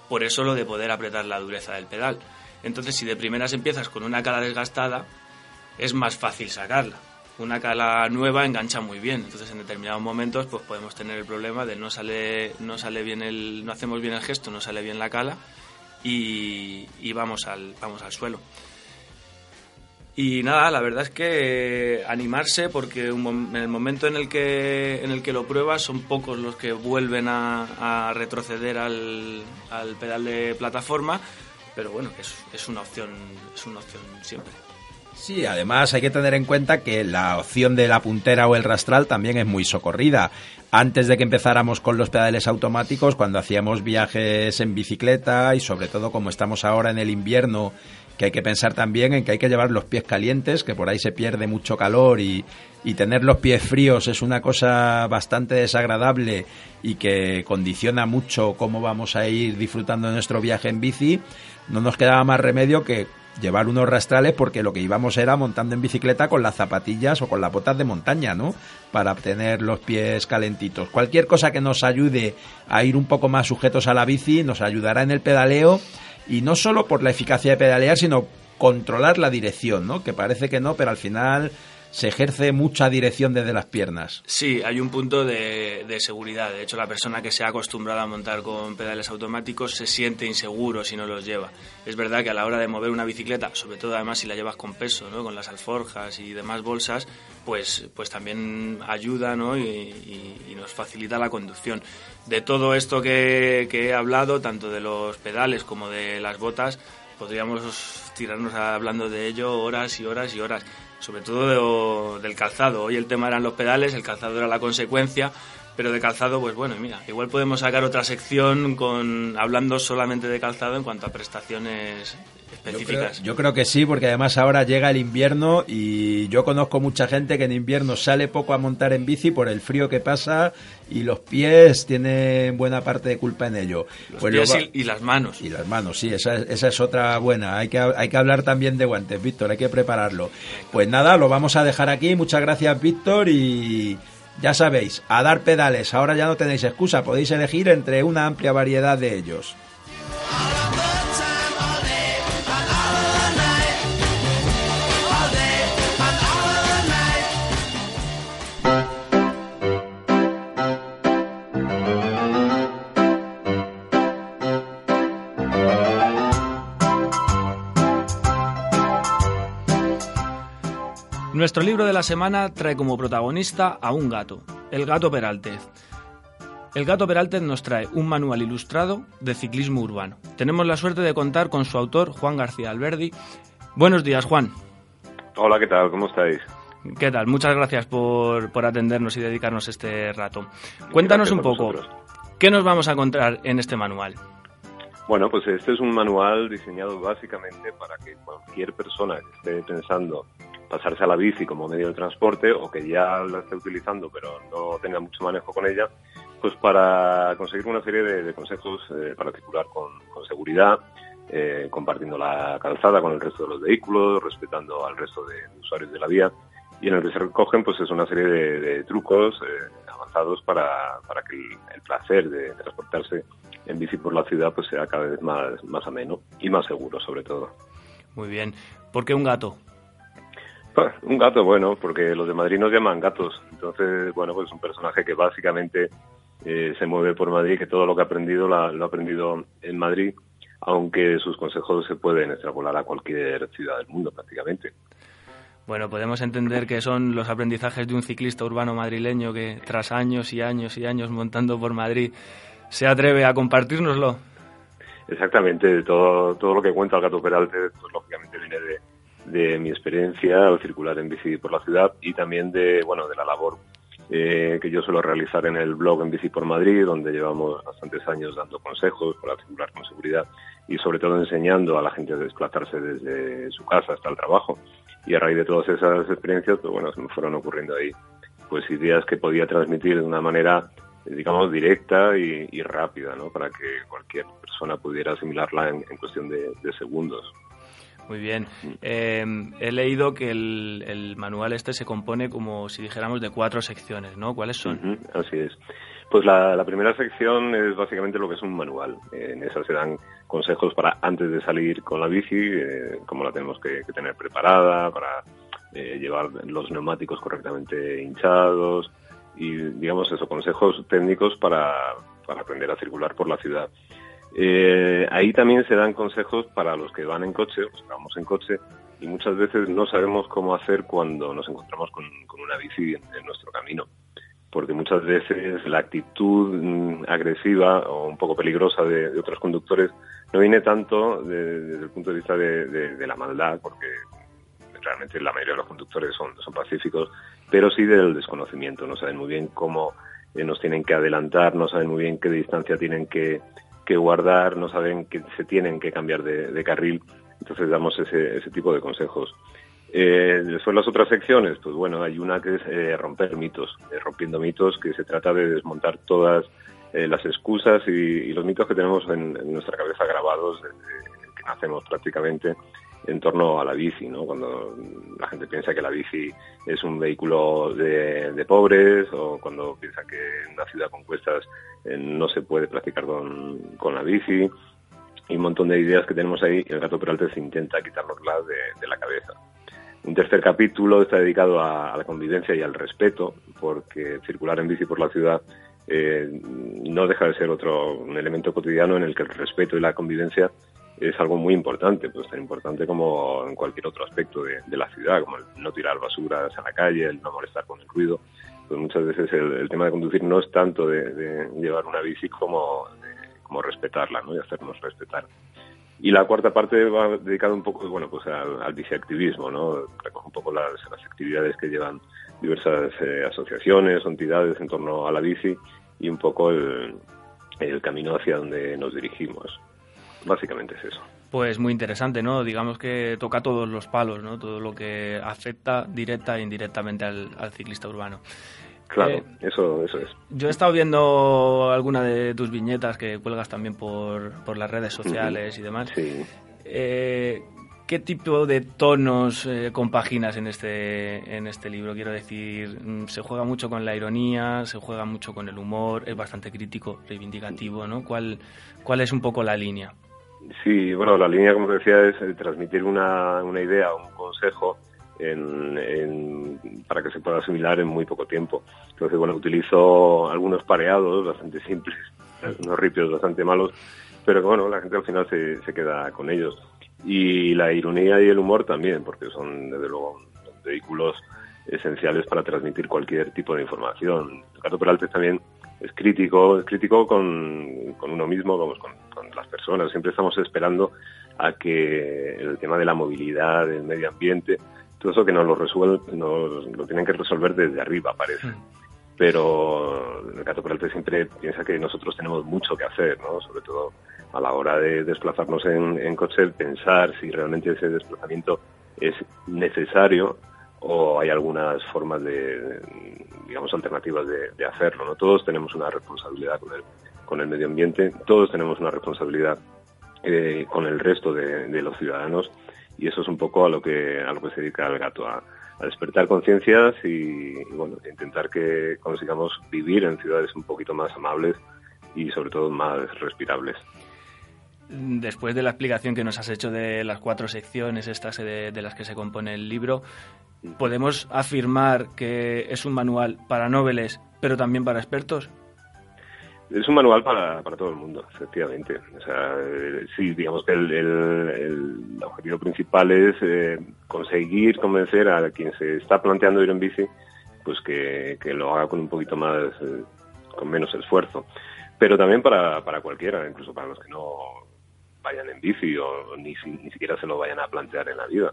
[SPEAKER 1] Por eso lo de poder apretar la dureza del pedal. Entonces, si de primeras empiezas con una cala desgastada, es más fácil sacarla. Una cala nueva engancha muy bien, entonces en determinados momentos pues podemos tener el problema de no sale no sale bien el no hacemos bien el gesto, no sale bien la cala y, vamos, al, vamos al suelo. Y nada, la verdad es que animarse porque en el momento en el que, en el que lo pruebas son pocos los que vuelven a, a retroceder al, al, pedal de plataforma, pero bueno, es, es, una opción, es una opción siempre.
[SPEAKER 3] Sí, además hay que tener en cuenta que la opción de la puntera o el rastral también es muy socorrida. Antes de que empezáramos con los pedales automáticos, cuando hacíamos viajes en bicicleta y sobre todo como estamos ahora en el invierno, que hay que pensar también en que hay que llevar los pies calientes, que por ahí se pierde mucho calor y, tener los pies fríos es una cosa bastante desagradable y que condiciona mucho cómo vamos a ir disfrutando de nuestro viaje en bici, no nos quedaba más remedio que llevar unos rastrales porque lo que íbamos era montando en bicicleta con las zapatillas o con las botas de montaña, ¿no? Para tener los pies calentitos. Cualquier cosa que nos ayude a ir un poco más sujetos a la bici nos ayudará en el pedaleo y no solo por la eficacia de pedalear, sino controlar la dirección, ¿no? Que parece que no, pero al final se ejerce mucha dirección desde las piernas.
[SPEAKER 1] Sí, hay un punto de, de, seguridad. De hecho, la persona que se ha acostumbrado a montar con pedales automáticos se siente inseguro si no los lleva. Es verdad que a la hora de mover una bicicleta, sobre todo además si la llevas con peso, ¿no? con las alforjas y demás bolsas, pues, pues también ayuda ¿no? y, y, nos facilita la conducción. De todo esto que, que he hablado, tanto de los pedales como de las botas, podríamos tirarnos hablando de ello horas y horas y horas sobre todo de, del calzado. Hoy el tema eran los pedales, el calzado era la consecuencia, pero de calzado, pues bueno, mira, igual podemos sacar otra sección con hablando solamente de calzado en cuanto a prestaciones específicas.
[SPEAKER 3] Yo creo, yo creo, que sí, porque además ahora llega el invierno y yo conozco mucha gente que en invierno sale poco a montar en bici por el frío que pasa y los pies tienen buena parte de culpa en ello.
[SPEAKER 1] Los pues pies y, y, las manos.
[SPEAKER 3] Y las manos, sí, esa, esa es otra buena. Hay que, hay que hablar también de guantes, Víctor, hay que prepararlo. Pues nada, lo vamos a dejar aquí. Muchas gracias, Víctor, y ya sabéis, a dar pedales. Ahora ya no tenéis excusa, podéis elegir entre una amplia variedad de ellos.
[SPEAKER 1] Nuestro libro de la semana trae como protagonista a un gato, el gato Peraltez. El gato Peraltez nos trae un manual ilustrado de ciclismo urbano. Tenemos la suerte de contar con su autor, Juan García Alberdi. Buenos días, Juan.
[SPEAKER 5] Hola, ¿qué tal? ¿Cómo estáis?
[SPEAKER 1] ¿Qué tal? Muchas gracias por, por atendernos y dedicarnos este rato. Cuéntanos un poco, ¿qué nos vamos a encontrar en este manual?
[SPEAKER 5] Bueno, pues este es un manual diseñado básicamente para que cualquier persona que esté pensando pasarse a la bici como medio de transporte o que ya la esté utilizando pero no tenga mucho manejo con ella, pues para conseguir una serie de, de consejos eh, para circular con, con seguridad, eh, compartiendo la calzada con el resto de los vehículos, respetando al resto de usuarios de la vía y en el que se recogen pues es una serie de, de trucos eh, avanzados para, para que el, el placer de, de, transportarse en bici por la ciudad pues sea cada vez más, más ameno y más seguro sobre todo.
[SPEAKER 1] Muy bien. ¿Por qué un gato?
[SPEAKER 5] Un gato, bueno, porque los de Madrid nos llaman gatos. Entonces, bueno, pues es un personaje que básicamente eh, se mueve por Madrid, que todo lo que ha aprendido lo, lo ha aprendido en Madrid, aunque sus consejos se pueden extrapolar a cualquier ciudad del mundo prácticamente.
[SPEAKER 1] Bueno, podemos entender que son los aprendizajes de un ciclista urbano madrileño que tras años y años y años montando por Madrid se atreve a compartirnoslo.
[SPEAKER 5] Exactamente, todo, todo lo que cuenta el gato Peralte, pues lógicamente viene de, de mi experiencia al circular en bici por la ciudad y también de, bueno, de la labor eh, que yo suelo realizar en el blog en Bici por Madrid, donde llevamos bastantes años dando consejos para circular con seguridad y sobre todo enseñando a la gente a desplazarse desde su casa hasta el trabajo. Y a raíz de todas esas experiencias, pues bueno, se me fueron ocurriendo ahí pues ideas que podía transmitir de una manera digamos directa y, y rápida, ¿no? Para que cualquier persona pudiera asimilarla en, en cuestión de, de segundos.
[SPEAKER 1] Muy bien. Eh, he leído que el, el, manual este se compone como si dijéramos de cuatro secciones, ¿no? ¿Cuáles son?
[SPEAKER 5] Uh -huh, así es. Pues la, la, primera sección es básicamente lo que es un manual. Eh, en esa se dan consejos para antes de salir con la bici, eh, cómo la tenemos que, que tener preparada, para eh, llevar los neumáticos correctamente hinchados y, digamos, esos consejos técnicos para, para aprender a circular por la ciudad. Eh, ahí también se dan consejos para los que van en coche, los que vamos en coche, y muchas veces no sabemos cómo hacer cuando nos encontramos con, una bici en, nuestro camino. Porque muchas veces la actitud mm, agresiva o un poco peligrosa de, otros conductores no viene tanto de, desde el punto de vista de, la maldad, porque realmente la mayoría de los conductores son, son pacíficos, pero sí del desconocimiento, no saben muy bien cómo eh, nos tienen que adelantar, no saben muy bien qué distancia tienen que, que guardar, no saben que se tienen que cambiar de, de carril, entonces damos ese, ese tipo de consejos. Eh, después las otras secciones, pues bueno, hay una que es eh, romper mitos, eh, rompiendo mitos, que se trata de desmontar todas eh, las excusas y, y, los mitos que tenemos en, en nuestra cabeza grabados, que nacemos prácticamente en torno a la bici, ¿no? Cuando la gente piensa que la bici es un vehículo de, de pobres o cuando piensa que en una ciudad con cuestas eh, no se puede practicar con, con la bici y un montón de ideas que tenemos ahí y el gato Peralta se intenta quitárnoslas de, de la cabeza. Un tercer capítulo está dedicado a, a, la convivencia y al respeto, porque circular en bici por la ciudad eh, no deja de ser otro un elemento cotidiano en el que el respeto y la convivencia es algo muy importante, pues tan importante como en cualquier otro aspecto de, de, la ciudad, como el no tirar basuras a la calle, el no molestar con el ruido. Pues muchas veces el, el tema de conducir no es tanto de, de llevar una bici como, como respetarla, ¿no? Y hacernos respetar. Y la cuarta parte va dedicada un poco, bueno, pues al, al biciactivismo, ¿no? Recoge un poco las, las actividades que llevan diversas eh, asociaciones o entidades en torno a la bici y un poco el, el camino hacia donde nos dirigimos. Básicamente es eso.
[SPEAKER 1] Pues muy interesante, ¿no? Digamos que toca todos los palos, ¿no? Todo lo que afecta directa e indirectamente al, al ciclista urbano.
[SPEAKER 5] Claro, eh, eso, eso es.
[SPEAKER 1] Yo he estado viendo alguna de tus viñetas que cuelgas también por, por las redes sociales uh -huh. y demás.
[SPEAKER 5] Sí.
[SPEAKER 1] Eh, ¿Qué tipo de tonos eh, compaginas en este, en este libro? Quiero decir, mm, se juega mucho con la ironía, se juega mucho con el humor, es bastante crítico, reivindicativo, ¿no? ¿Cuál, cuál es un poco la línea?
[SPEAKER 5] Sí, bueno, la línea, como decía, es eh, transmitir una, una idea, un consejo en, en, para que se pueda asimilar en muy poco tiempo. Entonces, bueno, utilizo algunos pareados bastante simples, unos ripios bastante malos, pero bueno, la gente al final se, se queda con ellos. Y la ironía y el humor también, porque son, desde luego, vehículos esenciales para transmitir cualquier tipo de información. Ricardo Peraltes también es crítico, es crítico con, con uno mismo, vamos, con, con, las personas. Siempre estamos esperando a que el tema de la movilidad, del medio ambiente, todo eso que nos lo resuelve, nos lo tienen que resolver desde arriba, parece. Mm. Pero el Cato Peralta siempre piensa que nosotros tenemos mucho que hacer, ¿no? Sobre todo a la hora de desplazarnos en, en coche, pensar si realmente ese desplazamiento es necesario o hay algunas formas de, digamos, alternativas de, hacerlo. ¿no? Todos tenemos una responsabilidad con el, con el medio ambiente, todos tenemos una responsabilidad eh, con el resto de, los ciudadanos y eso es un poco a lo que, a lo que se dedica el gato, a, despertar conciencias y, bueno, intentar que consigamos vivir en ciudades un poquito más amables y sobre todo más respirables
[SPEAKER 1] después de la explicación que nos has hecho de las cuatro secciones estas de, las que se compone el libro, ¿podemos afirmar que es un manual para noveles, pero también para expertos?
[SPEAKER 5] Es un manual para, para todo el mundo, efectivamente. O sea, eh, sí, digamos que el, el, el objetivo principal es eh, conseguir convencer a quien se está planteando ir en bici, pues que, que lo haga con un poquito más, eh, con menos esfuerzo. Pero también para, para cualquiera, incluso para los que no vayan en bici o ni, ni siquiera se lo vayan a plantear en la vida.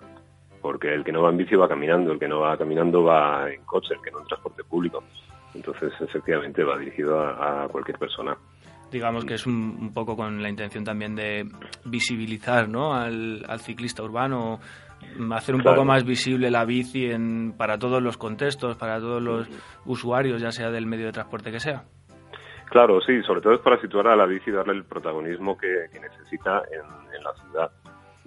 [SPEAKER 5] Porque el que no va en bici va caminando, el que no va caminando va en coche, el que no en transporte público. Entonces, efectivamente, va dirigido a, a cualquier persona.
[SPEAKER 1] Digamos que es un, un, poco con la intención también de visibilizar ¿no? al, al ciclista urbano, hacer un claro. poco más visible la bici en, para todos los contextos, para todos los usuarios, ya sea del medio de transporte que sea.
[SPEAKER 5] Claro, sí, sobre todo es para situar a la bici y darle el protagonismo que, que necesita en, en, la ciudad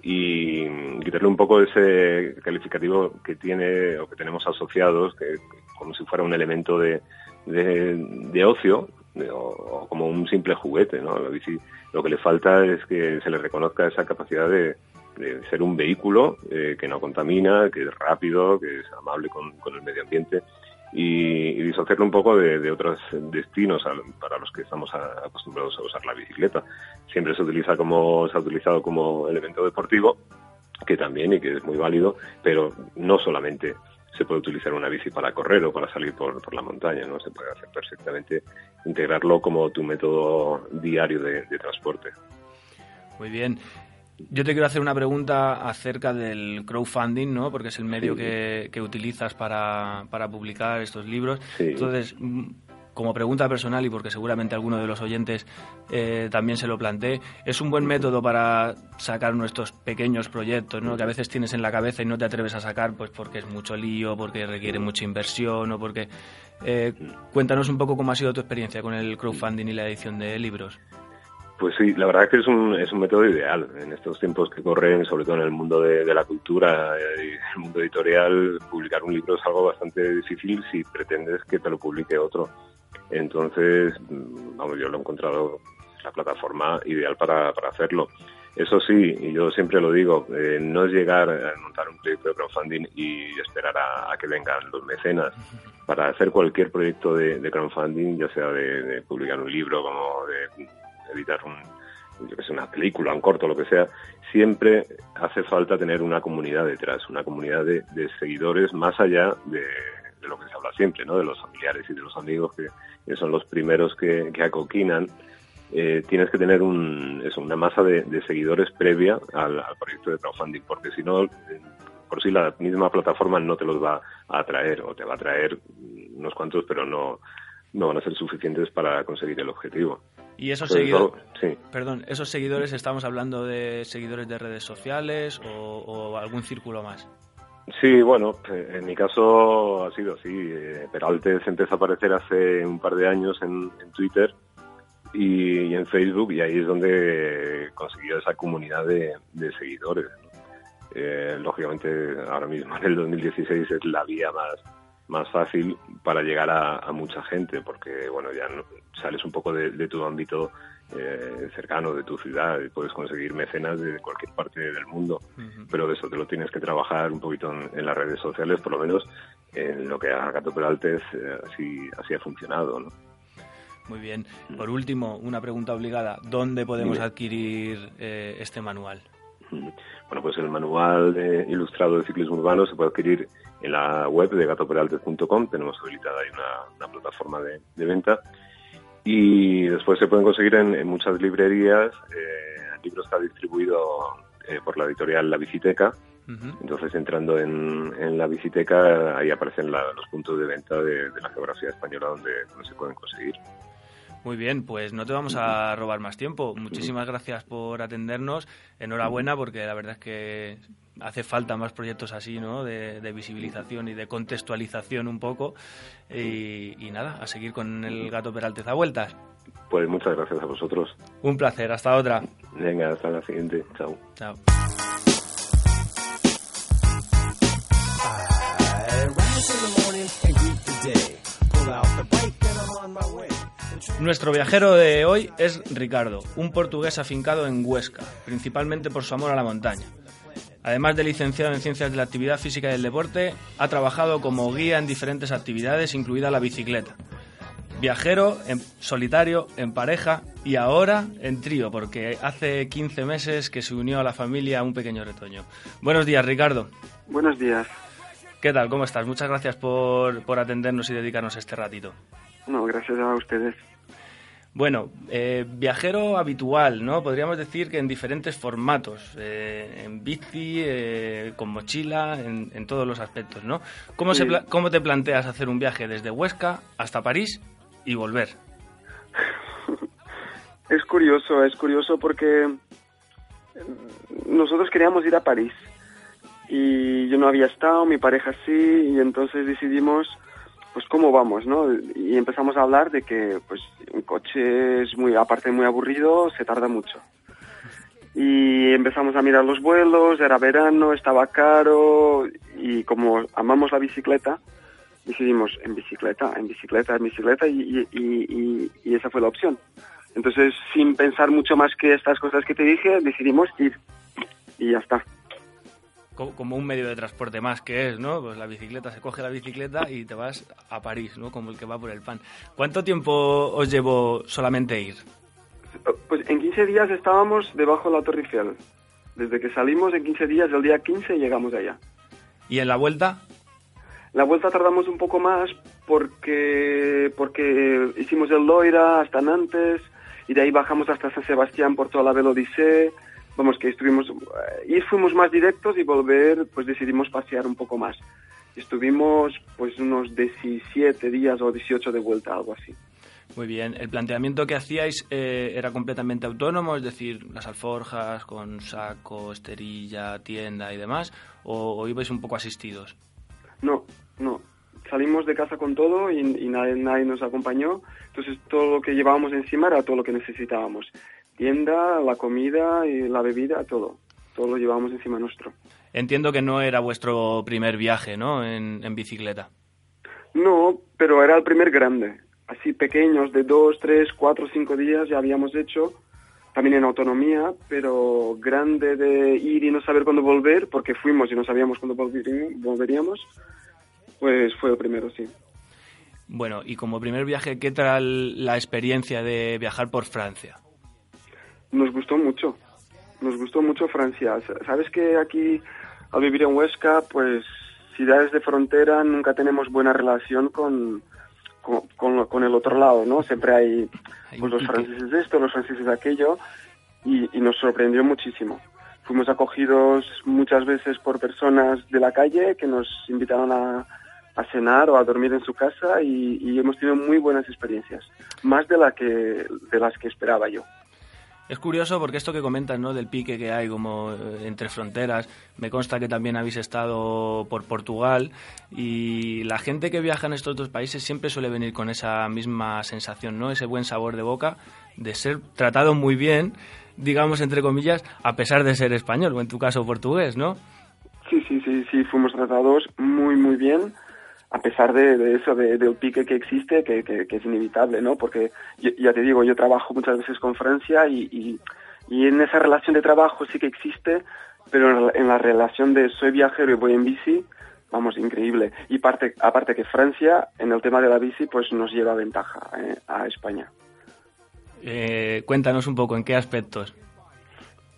[SPEAKER 5] y quitarle un poco ese calificativo que tiene o que tenemos asociados, que, como si fuera un elemento de, de, de ocio o, como un simple juguete, ¿no? La bici lo que le falta es que se le reconozca esa capacidad de, de ser un vehículo eh, que no contamina, que es rápido, que es amable con, con el medio ambiente y, y disociarlo un poco de, de otros destinos a, para los que estamos acostumbrados a usar la bicicleta. Siempre se utiliza como se ha utilizado como elemento deportivo, que también y que es muy válido, pero no solamente se puede utilizar una bici para correr o para salir por, por la montaña, ¿no? Se puede hacer perfectamente integrarlo como tu método diario de, de transporte.
[SPEAKER 1] Muy bien. Yo te quiero hacer una pregunta acerca del crowdfunding, ¿no? Porque es el medio que, que, utilizas para, para, publicar estos libros. Entonces, como pregunta personal y porque seguramente alguno de los oyentes eh, también se lo plantee, es un buen método para sacar nuestros pequeños proyectos, ¿no? Que a veces tienes en la cabeza y no te atreves a sacar, pues porque es mucho lío, porque requiere mucha inversión o porque... Eh, cuéntanos un poco cómo ha sido tu experiencia con el crowdfunding y la edición de libros.
[SPEAKER 5] Pues sí, la verdad es que es un, es un método ideal. En estos tiempos que corren, sobre todo en el mundo de, la cultura y el mundo editorial, publicar un libro es algo bastante difícil si pretendes que te lo publique otro. Entonces, mm, vamos, yo lo he encontrado la plataforma ideal para, hacerlo. Eso sí, y yo siempre lo digo, eh, no es llegar a montar un proyecto de crowdfunding y esperar a, que vengan los mecenas. Para hacer cualquier proyecto de, crowdfunding, ya sea de, publicar un libro, como de editar un, yo que sé, una película, un corto, lo que sea, siempre hace falta tener una comunidad detrás, una comunidad de seguidores más allá de, de lo que se habla siempre, ¿no? De los familiares y de los amigos que, son los primeros que, acoquinan. Eh, tienes que tener un, eso, una masa de, seguidores previa al, proyecto de crowdfunding, porque si no, por sí la misma plataforma no te los va a atraer, o te va a atraer unos cuantos, pero no, no van a ser suficientes para conseguir el objetivo.
[SPEAKER 1] Y esos seguidores, perdón, esos seguidores estamos hablando de seguidores de redes sociales o algún círculo más.
[SPEAKER 5] Sí, bueno, en mi caso ha sido así. Eh, Peraltes empezó a aparecer hace un par de años en, Twitter y, en Facebook y ahí es donde consiguió esa comunidad de, seguidores. Eh, lógicamente ahora mismo en el 2016 es la vía más, más fácil para llegar a, mucha gente porque bueno ya sales un poco de tu ámbito eh, cercano de tu ciudad y puedes conseguir mecenas de cualquier parte del mundo. Pero de eso te lo tienes que trabajar un poquito en, las redes sociales, por lo menos en lo que a Gato Peraltes eh, así, así ha funcionado. ¿no?
[SPEAKER 1] Muy bien. Por último, una pregunta obligada. ¿Dónde podemos adquirir eh, este manual?
[SPEAKER 5] Bueno, pues el manual ilustrado de ciclismo urbano se puede adquirir en la web de gatoperaltes.com. Tenemos habilitada ahí una, plataforma de, de venta y después se pueden conseguir en, muchas librerías. Eh, el libro está distribuido eh, por la editorial La Biciteca. Entonces, entrando en, la Biciteca, ahí aparecen los puntos de venta de, la geografía española donde, se pueden conseguir.
[SPEAKER 1] Muy bien, pues no te vamos a robar más tiempo. Muchísimas gracias por atendernos. Enhorabuena porque la verdad es que hace falta más proyectos así, ¿no? De, visibilización y de contextualización un poco. Y, nada, a seguir con el gato Peraltez a vueltas.
[SPEAKER 5] Pues muchas gracias a vosotros.
[SPEAKER 1] Un placer, hasta otra.
[SPEAKER 5] Venga, hasta la siguiente. Chao. Chao.
[SPEAKER 1] Nuestro viajero de hoy es Ricardo, un portugués afincado en Huesca, principalmente por su amor a la montaña. Además de licenciado en Ciencias de la Actividad Física y del Deporte, ha trabajado como guía en diferentes actividades, incluida la bicicleta. Viajero, en solitario, en pareja y ahora en trío, porque hace 15 meses que se unió a la familia un pequeño retoño. Buenos días, Ricardo.
[SPEAKER 6] Buenos días.
[SPEAKER 1] ¿Qué tal? ¿Cómo estás? Muchas gracias por, por atendernos y dedicarnos este ratito.
[SPEAKER 6] No, gracias a ustedes.
[SPEAKER 1] Bueno, eh, viajero habitual, ¿no? Podríamos decir que en diferentes formatos, eh, en bici, eh, con mochila, en, todos los aspectos, ¿no? ¿Cómo, se ¿Cómo te planteas hacer un viaje desde Huesca hasta París y volver?
[SPEAKER 6] Es curioso, es curioso porque nosotros queríamos ir a París y yo no había estado, mi pareja sí, y entonces decidimos pues cómo vamos, ¿no? Y empezamos a hablar de que pues un coche es muy, aparte muy aburrido, se tarda mucho. Y empezamos a mirar los vuelos, era verano, estaba caro y como amamos la bicicleta, decidimos en bicicleta, en bicicleta, en bicicleta y, esa fue la opción. Entonces, sin pensar mucho más que estas cosas que te dije, decidimos ir y ya está
[SPEAKER 1] como un medio de transporte más que es, ¿no? Pues la bicicleta, se coge la bicicleta y te vas a París, ¿no? Como el que va por el pan. ¿Cuánto tiempo os llevó solamente ir?
[SPEAKER 6] Pues en 15 días estábamos debajo de la Torre Eiffel. Desde que salimos en 15 días, el día 15 llegamos allá.
[SPEAKER 1] ¿Y en la vuelta?
[SPEAKER 6] La vuelta tardamos un poco más porque, porque hicimos el Loira hasta Nantes y de ahí bajamos hasta San Sebastián por toda la Velodice vamos, que estuvimos, eh, ir fuimos más directos y volver, pues decidimos pasear un poco más. Estuvimos pues unos 17 días o 18 de vuelta, algo así.
[SPEAKER 1] Muy bien. ¿El planteamiento que hacíais eh, era completamente autónomo? Es decir, las alforjas con saco, esterilla, tienda y demás, o, ibais un poco asistidos?
[SPEAKER 6] No, no. Salimos de casa con todo y, nadie, nadie, nos acompañó. Entonces todo lo que llevábamos encima era todo lo que necesitábamos. Tienda, la comida y la bebida, todo. Todo lo llevábamos encima nuestro.
[SPEAKER 1] Entiendo que no era vuestro primer viaje, ¿no? En, en bicicleta.
[SPEAKER 6] No, pero era el primer grande así pequeños de dos, tres, cuatro, cinco días ya habíamos hecho, también en autonomía, pero grande de ir y no saber cuándo volver, porque fuimos y no sabíamos cuándo volveríamos, pues fue el primero, sí.
[SPEAKER 1] Bueno, y como primer viaje, ¿qué tal la experiencia de viajar por Francia?
[SPEAKER 6] Nos gustó mucho, nos gustó mucho Francia. Sabes que aquí, al vivir en Huesca, pues ciudades de frontera nunca tenemos buena relación con, con, con, el otro lado, ¿no? Siempre hay, pues, los franceses de esto, los franceses de aquello, y, nos sorprendió muchísimo. Fuimos acogidos muchas veces por personas de la calle que nos invitaron a, a cenar o a dormir en su casa y, y, hemos tenido muy buenas experiencias, más de, la que, de las que esperaba yo.
[SPEAKER 1] Es curioso porque esto que comentas, ¿no? Del pique que hay como eh, entre fronteras, me consta que también habéis estado por Portugal y la gente que viaja en estos dos países siempre suele venir con esa misma sensación, ¿no? Ese buen sabor de boca de ser tratado muy bien, digamos entre comillas, a pesar de ser español o en tu caso portugués, ¿no?
[SPEAKER 6] Sí, sí, sí, sí, fuimos tratados muy, muy bien a pesar de, eso, del pique que existe, que, es inevitable, ¿no? Porque ya te digo, yo trabajo muchas veces con Francia y, y, en esa relación de trabajo sí que existe, pero en la, relación de soy viajero y voy en bici, vamos, increíble. Y parte, aparte que Francia, en el tema de la bici, pues nos lleva ventaja eh, a España.
[SPEAKER 1] Eh, cuéntanos un poco, ¿en qué aspectos?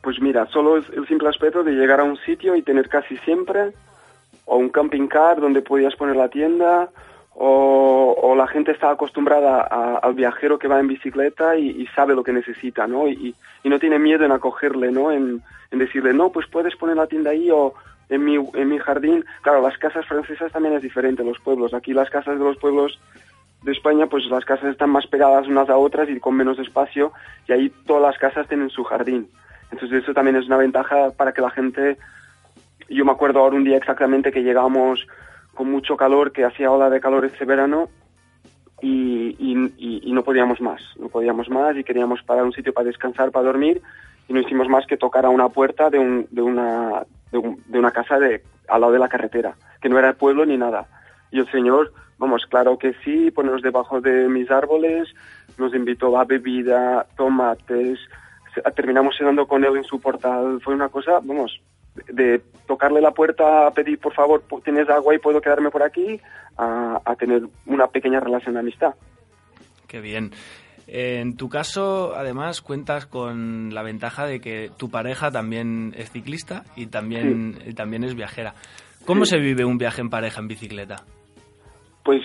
[SPEAKER 6] Pues mira, solo es el simple aspecto de llegar a un sitio y tener casi siempre o un camping car donde podías poner la tienda, o, la gente está acostumbrada al viajero que va en bicicleta y, sabe lo que necesita, ¿no? Y, no tiene miedo en acogerle, ¿no? En, decirle, no, pues puedes poner la tienda ahí o en mi, en mi jardín. Claro, las casas francesas también es diferente, los pueblos. Aquí las casas de los pueblos de España, pues las casas están más pegadas unas a otras y con menos espacio, y ahí todas las casas tienen su jardín. Entonces eso también es una ventaja para que la gente yo me acuerdo ahora un día exactamente que llegamos con mucho calor, que hacía ola de calor ese verano y, y, no podíamos más, no podíamos más y queríamos parar un sitio para descansar, para dormir y no hicimos más que tocar a una puerta de, un, de, una, de, una casa de, al lado de la carretera, que no era el pueblo ni nada. Y el señor, vamos, claro que sí, ponernos debajo de mis árboles, nos invitó a bebida, tomates, terminamos cenando con él en su portal, fue una cosa, vamos, de tocarle la puerta a pedir, por favor, tienes agua y puedo quedarme por aquí, a, tener una pequeña relación de amistad.
[SPEAKER 1] Qué bien. En tu caso, además, cuentas con la ventaja de que tu pareja también es ciclista y también, también es viajera. ¿Cómo se vive un viaje en pareja en bicicleta?
[SPEAKER 6] Pues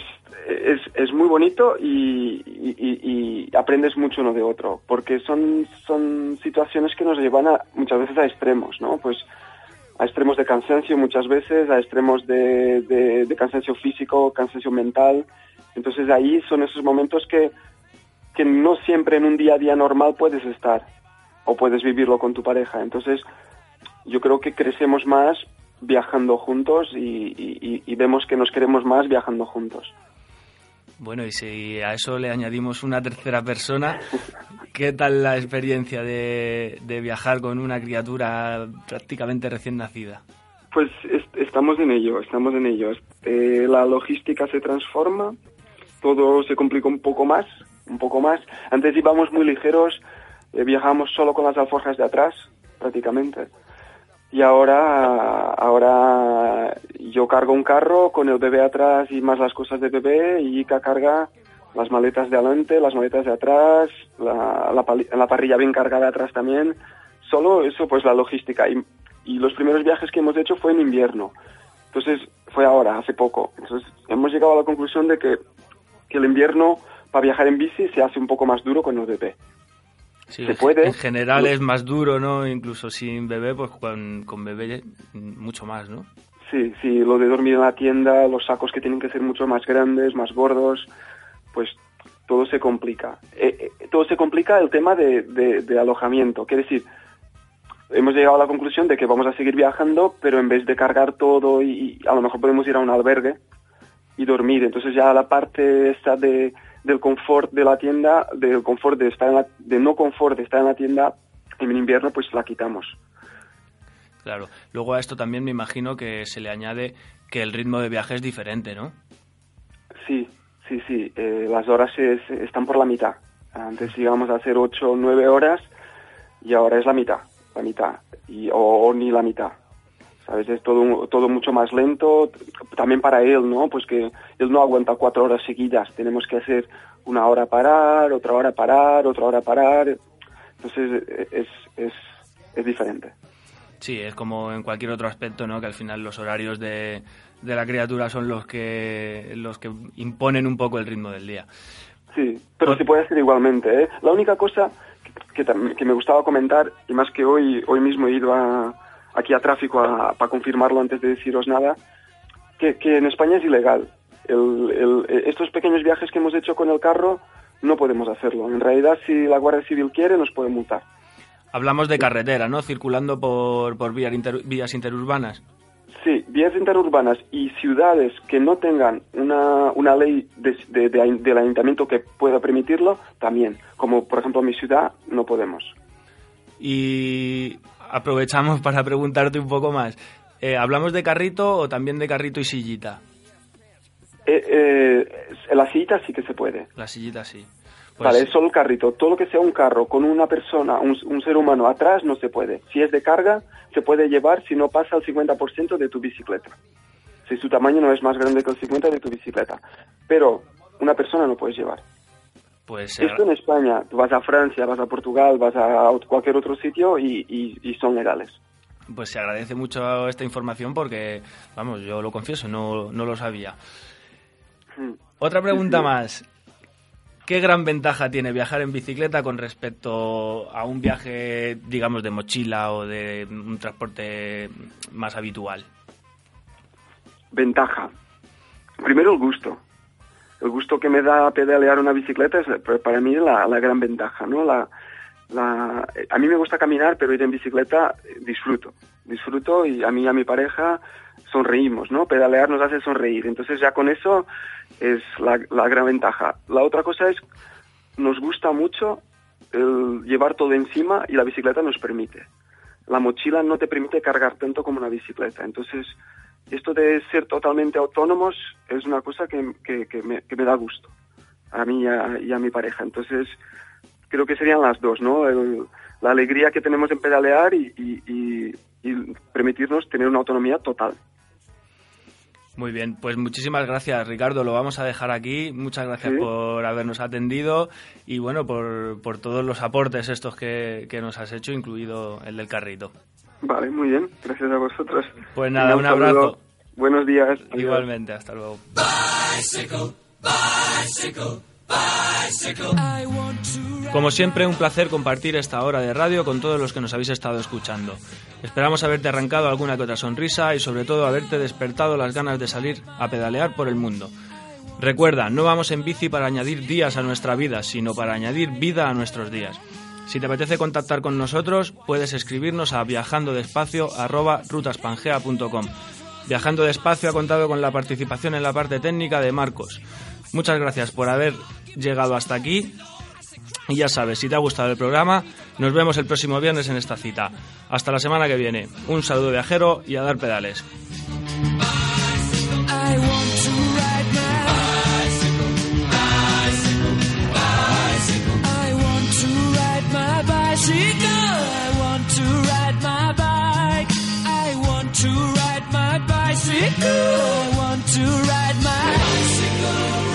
[SPEAKER 6] es, es muy bonito y, y, aprendes mucho uno de otro, porque son, son situaciones que nos llevan a, muchas veces a extremos, ¿no? Pues a extremos de cansancio muchas veces, a extremos de, de, cansancio físico, cansancio mental. Entonces ahí son esos momentos que, que no siempre en un día a día normal puedes estar o puedes vivirlo con tu pareja. Entonces yo creo que crecemos más viajando juntos y, y vemos que nos queremos más viajando juntos.
[SPEAKER 1] Bueno, y si a eso le añadimos una tercera persona, ¿qué tal la experiencia de, viajar con una criatura prácticamente recién nacida?
[SPEAKER 6] Pues estamos en ello, estamos en ello. Eh, la logística se transforma, todo se complica un poco más, un poco más. Antes íbamos muy ligeros, eh, viajamos solo con las alforjas de atrás, prácticamente y ahora, ahora yo cargo un carro con el bebé atrás y más las cosas de bebé y Ika carga las maletas de adelante, las maletas de atrás, la, la, parrilla bien cargada atrás también. Solo eso, pues la logística. Y, y los primeros viajes que hemos hecho fue en invierno. Entonces, fue ahora, hace poco. Entonces, hemos llegado a la conclusión de que, que el invierno para viajar en bici se hace un poco más duro con el bebé.
[SPEAKER 1] Sí,
[SPEAKER 6] se puede.
[SPEAKER 1] En general es más duro, ¿no? Incluso sin bebé, pues con, con bebé mucho más, ¿no?
[SPEAKER 6] Sí, sí, lo de dormir en la tienda, los sacos que tienen que ser mucho más grandes, más gordos, pues todo se complica. Eh, eh, todo se complica el tema de, de, de alojamiento. Quiere decir, hemos llegado a la conclusión de que vamos a seguir viajando, pero en vez de cargar todo y, y a lo mejor podemos ir a un albergue y dormir. Entonces ya la parte esta de, del confort de la tienda, del confort de estar en la, de no confort de estar en la tienda en invierno, pues la quitamos.
[SPEAKER 1] Claro. Luego a esto también me imagino que se le añade que el ritmo de viaje es diferente, ¿no?
[SPEAKER 6] Sí, sí, sí. Eh, las horas es- están por la mitad. Antes íbamos a hacer 8 o 9 horas y ahora es la mitad, la mitad, y, o, o ni la mitad. ¿Sabes? Es todo, todo mucho más lento, también para él, ¿no? Pues que él no aguanta cuatro horas seguidas. Tenemos que hacer una hora parar, otra hora parar, otra hora parar. Entonces eh, es, es, es diferente.
[SPEAKER 1] Sí, es como en cualquier otro aspecto, ¿no? Que al final los horarios de, de la criatura son los que, los que imponen un poco el ritmo del día.
[SPEAKER 6] Sí, pero se puede hacer igualmente. ¿eh? La única cosa que, que que me gustaba comentar, y más que hoy, hoy mismo he ido a, aquí a tráfico a- para confirmarlo antes de deciros nada, que, que en España es ilegal. El- el- estos pequeños viajes que hemos hecho con el carro no podemos hacerlo. En realidad, si la Guardia Civil quiere, nos puede multar.
[SPEAKER 1] Hablamos de carretera, ¿no? Circulando por, por vías, inter- vías interurbanas.
[SPEAKER 6] Sí, vías interurbanas y ciudades que no tengan una, una ley de, de- de- del ayuntamiento que pueda permitirlo, también. Como por ejemplo mi ciudad, no podemos.
[SPEAKER 1] Y aprovechamos para preguntarte un poco más. Eh, ¿Hablamos de carrito o también de carrito y sillita?
[SPEAKER 6] Eh, eh, la sillita sí que se puede.
[SPEAKER 1] La sillita sí. Pues
[SPEAKER 6] vale, es solo el carrito. Todo lo que sea un carro con una persona, un, un ser humano atrás, no se puede. Si es de carga, se puede llevar si no pasa el 50% de tu bicicleta. Si su tamaño no es más grande que el 50% de tu bicicleta. Pero una persona no puedes llevar.
[SPEAKER 1] Pues
[SPEAKER 6] Esto en España, tú vas a Francia, vas a Portugal, vas a cualquier otro sitio y, y- y son legales.
[SPEAKER 1] Pues se agradece mucho esta información porque, vamos, yo lo confieso, no, no lo sabía.
[SPEAKER 6] Mm.
[SPEAKER 1] Otra pregunta más. ¿Qué gran ventaja tiene viajar en bicicleta con respecto a un viaje, digamos, de mochila o de un transporte más habitual?
[SPEAKER 6] Ventaja. Primero el gusto. El gusto que me da pedalear una bicicleta es eh, para mí la, la gran ventaja, ¿no? La, la, eh, a mí me gusta caminar, pero ir en bicicleta eh, disfruto. Disfruto y a mí y a mi pareja sonreímos, ¿no? Pedalear nos hace sonreír. Entonces ya con eso es la, la gran ventaja. La otra cosa es, nos gusta mucho el llevar todo encima y la bicicleta nos permite. La mochila no te permite cargar tanto como una bicicleta. Entonces, esto de ser totalmente autónomos es una cosa que, que- que me, que me da gusto a mí y a, y a mi pareja. Entonces, creo que serían las dos, ¿no? El- la alegría que tenemos en pedalear y, y- permitirnos tener una autonomía total.
[SPEAKER 1] Muy bien, pues muchísimas gracias Ricardo, lo vamos a dejar aquí. Muchas gracias
[SPEAKER 6] Sí.
[SPEAKER 1] por habernos atendido y bueno, por, por todos los aportes estos que, que nos has hecho, incluido el del carrito.
[SPEAKER 6] Vale, muy bien. Gracias a vosotros.
[SPEAKER 1] Pues nada, un abrazo.
[SPEAKER 6] Buenos días. Adiós.
[SPEAKER 1] Igualmente, hasta luego. Como siempre, un placer compartir esta hora de radio con todos los que nos habéis estado escuchando. Esperamos haberte arrancado alguna que otra sonrisa y sobre todo haberte despertado las ganas de salir a pedalear por el mundo. Recuerda, no vamos en bici para añadir días a nuestra vida, sino para añadir vida a nuestros días. Si te apetece contactar con nosotros, puedes escribirnos a viajandodespacio@rutaspangea.com. Viajando despacio ha contado con la participación en la parte técnica de Marcos. Muchas gracias por haber llegado hasta aquí y ya sabes, si te ha gustado el programa, nos vemos el próximo viernes en esta cita. Hasta la semana que viene. Un saludo viajero y a dar pedales.
[SPEAKER 7] Bicycle. I want to ride my bike. I want to ride my bicycle. I want to ride my bicycle.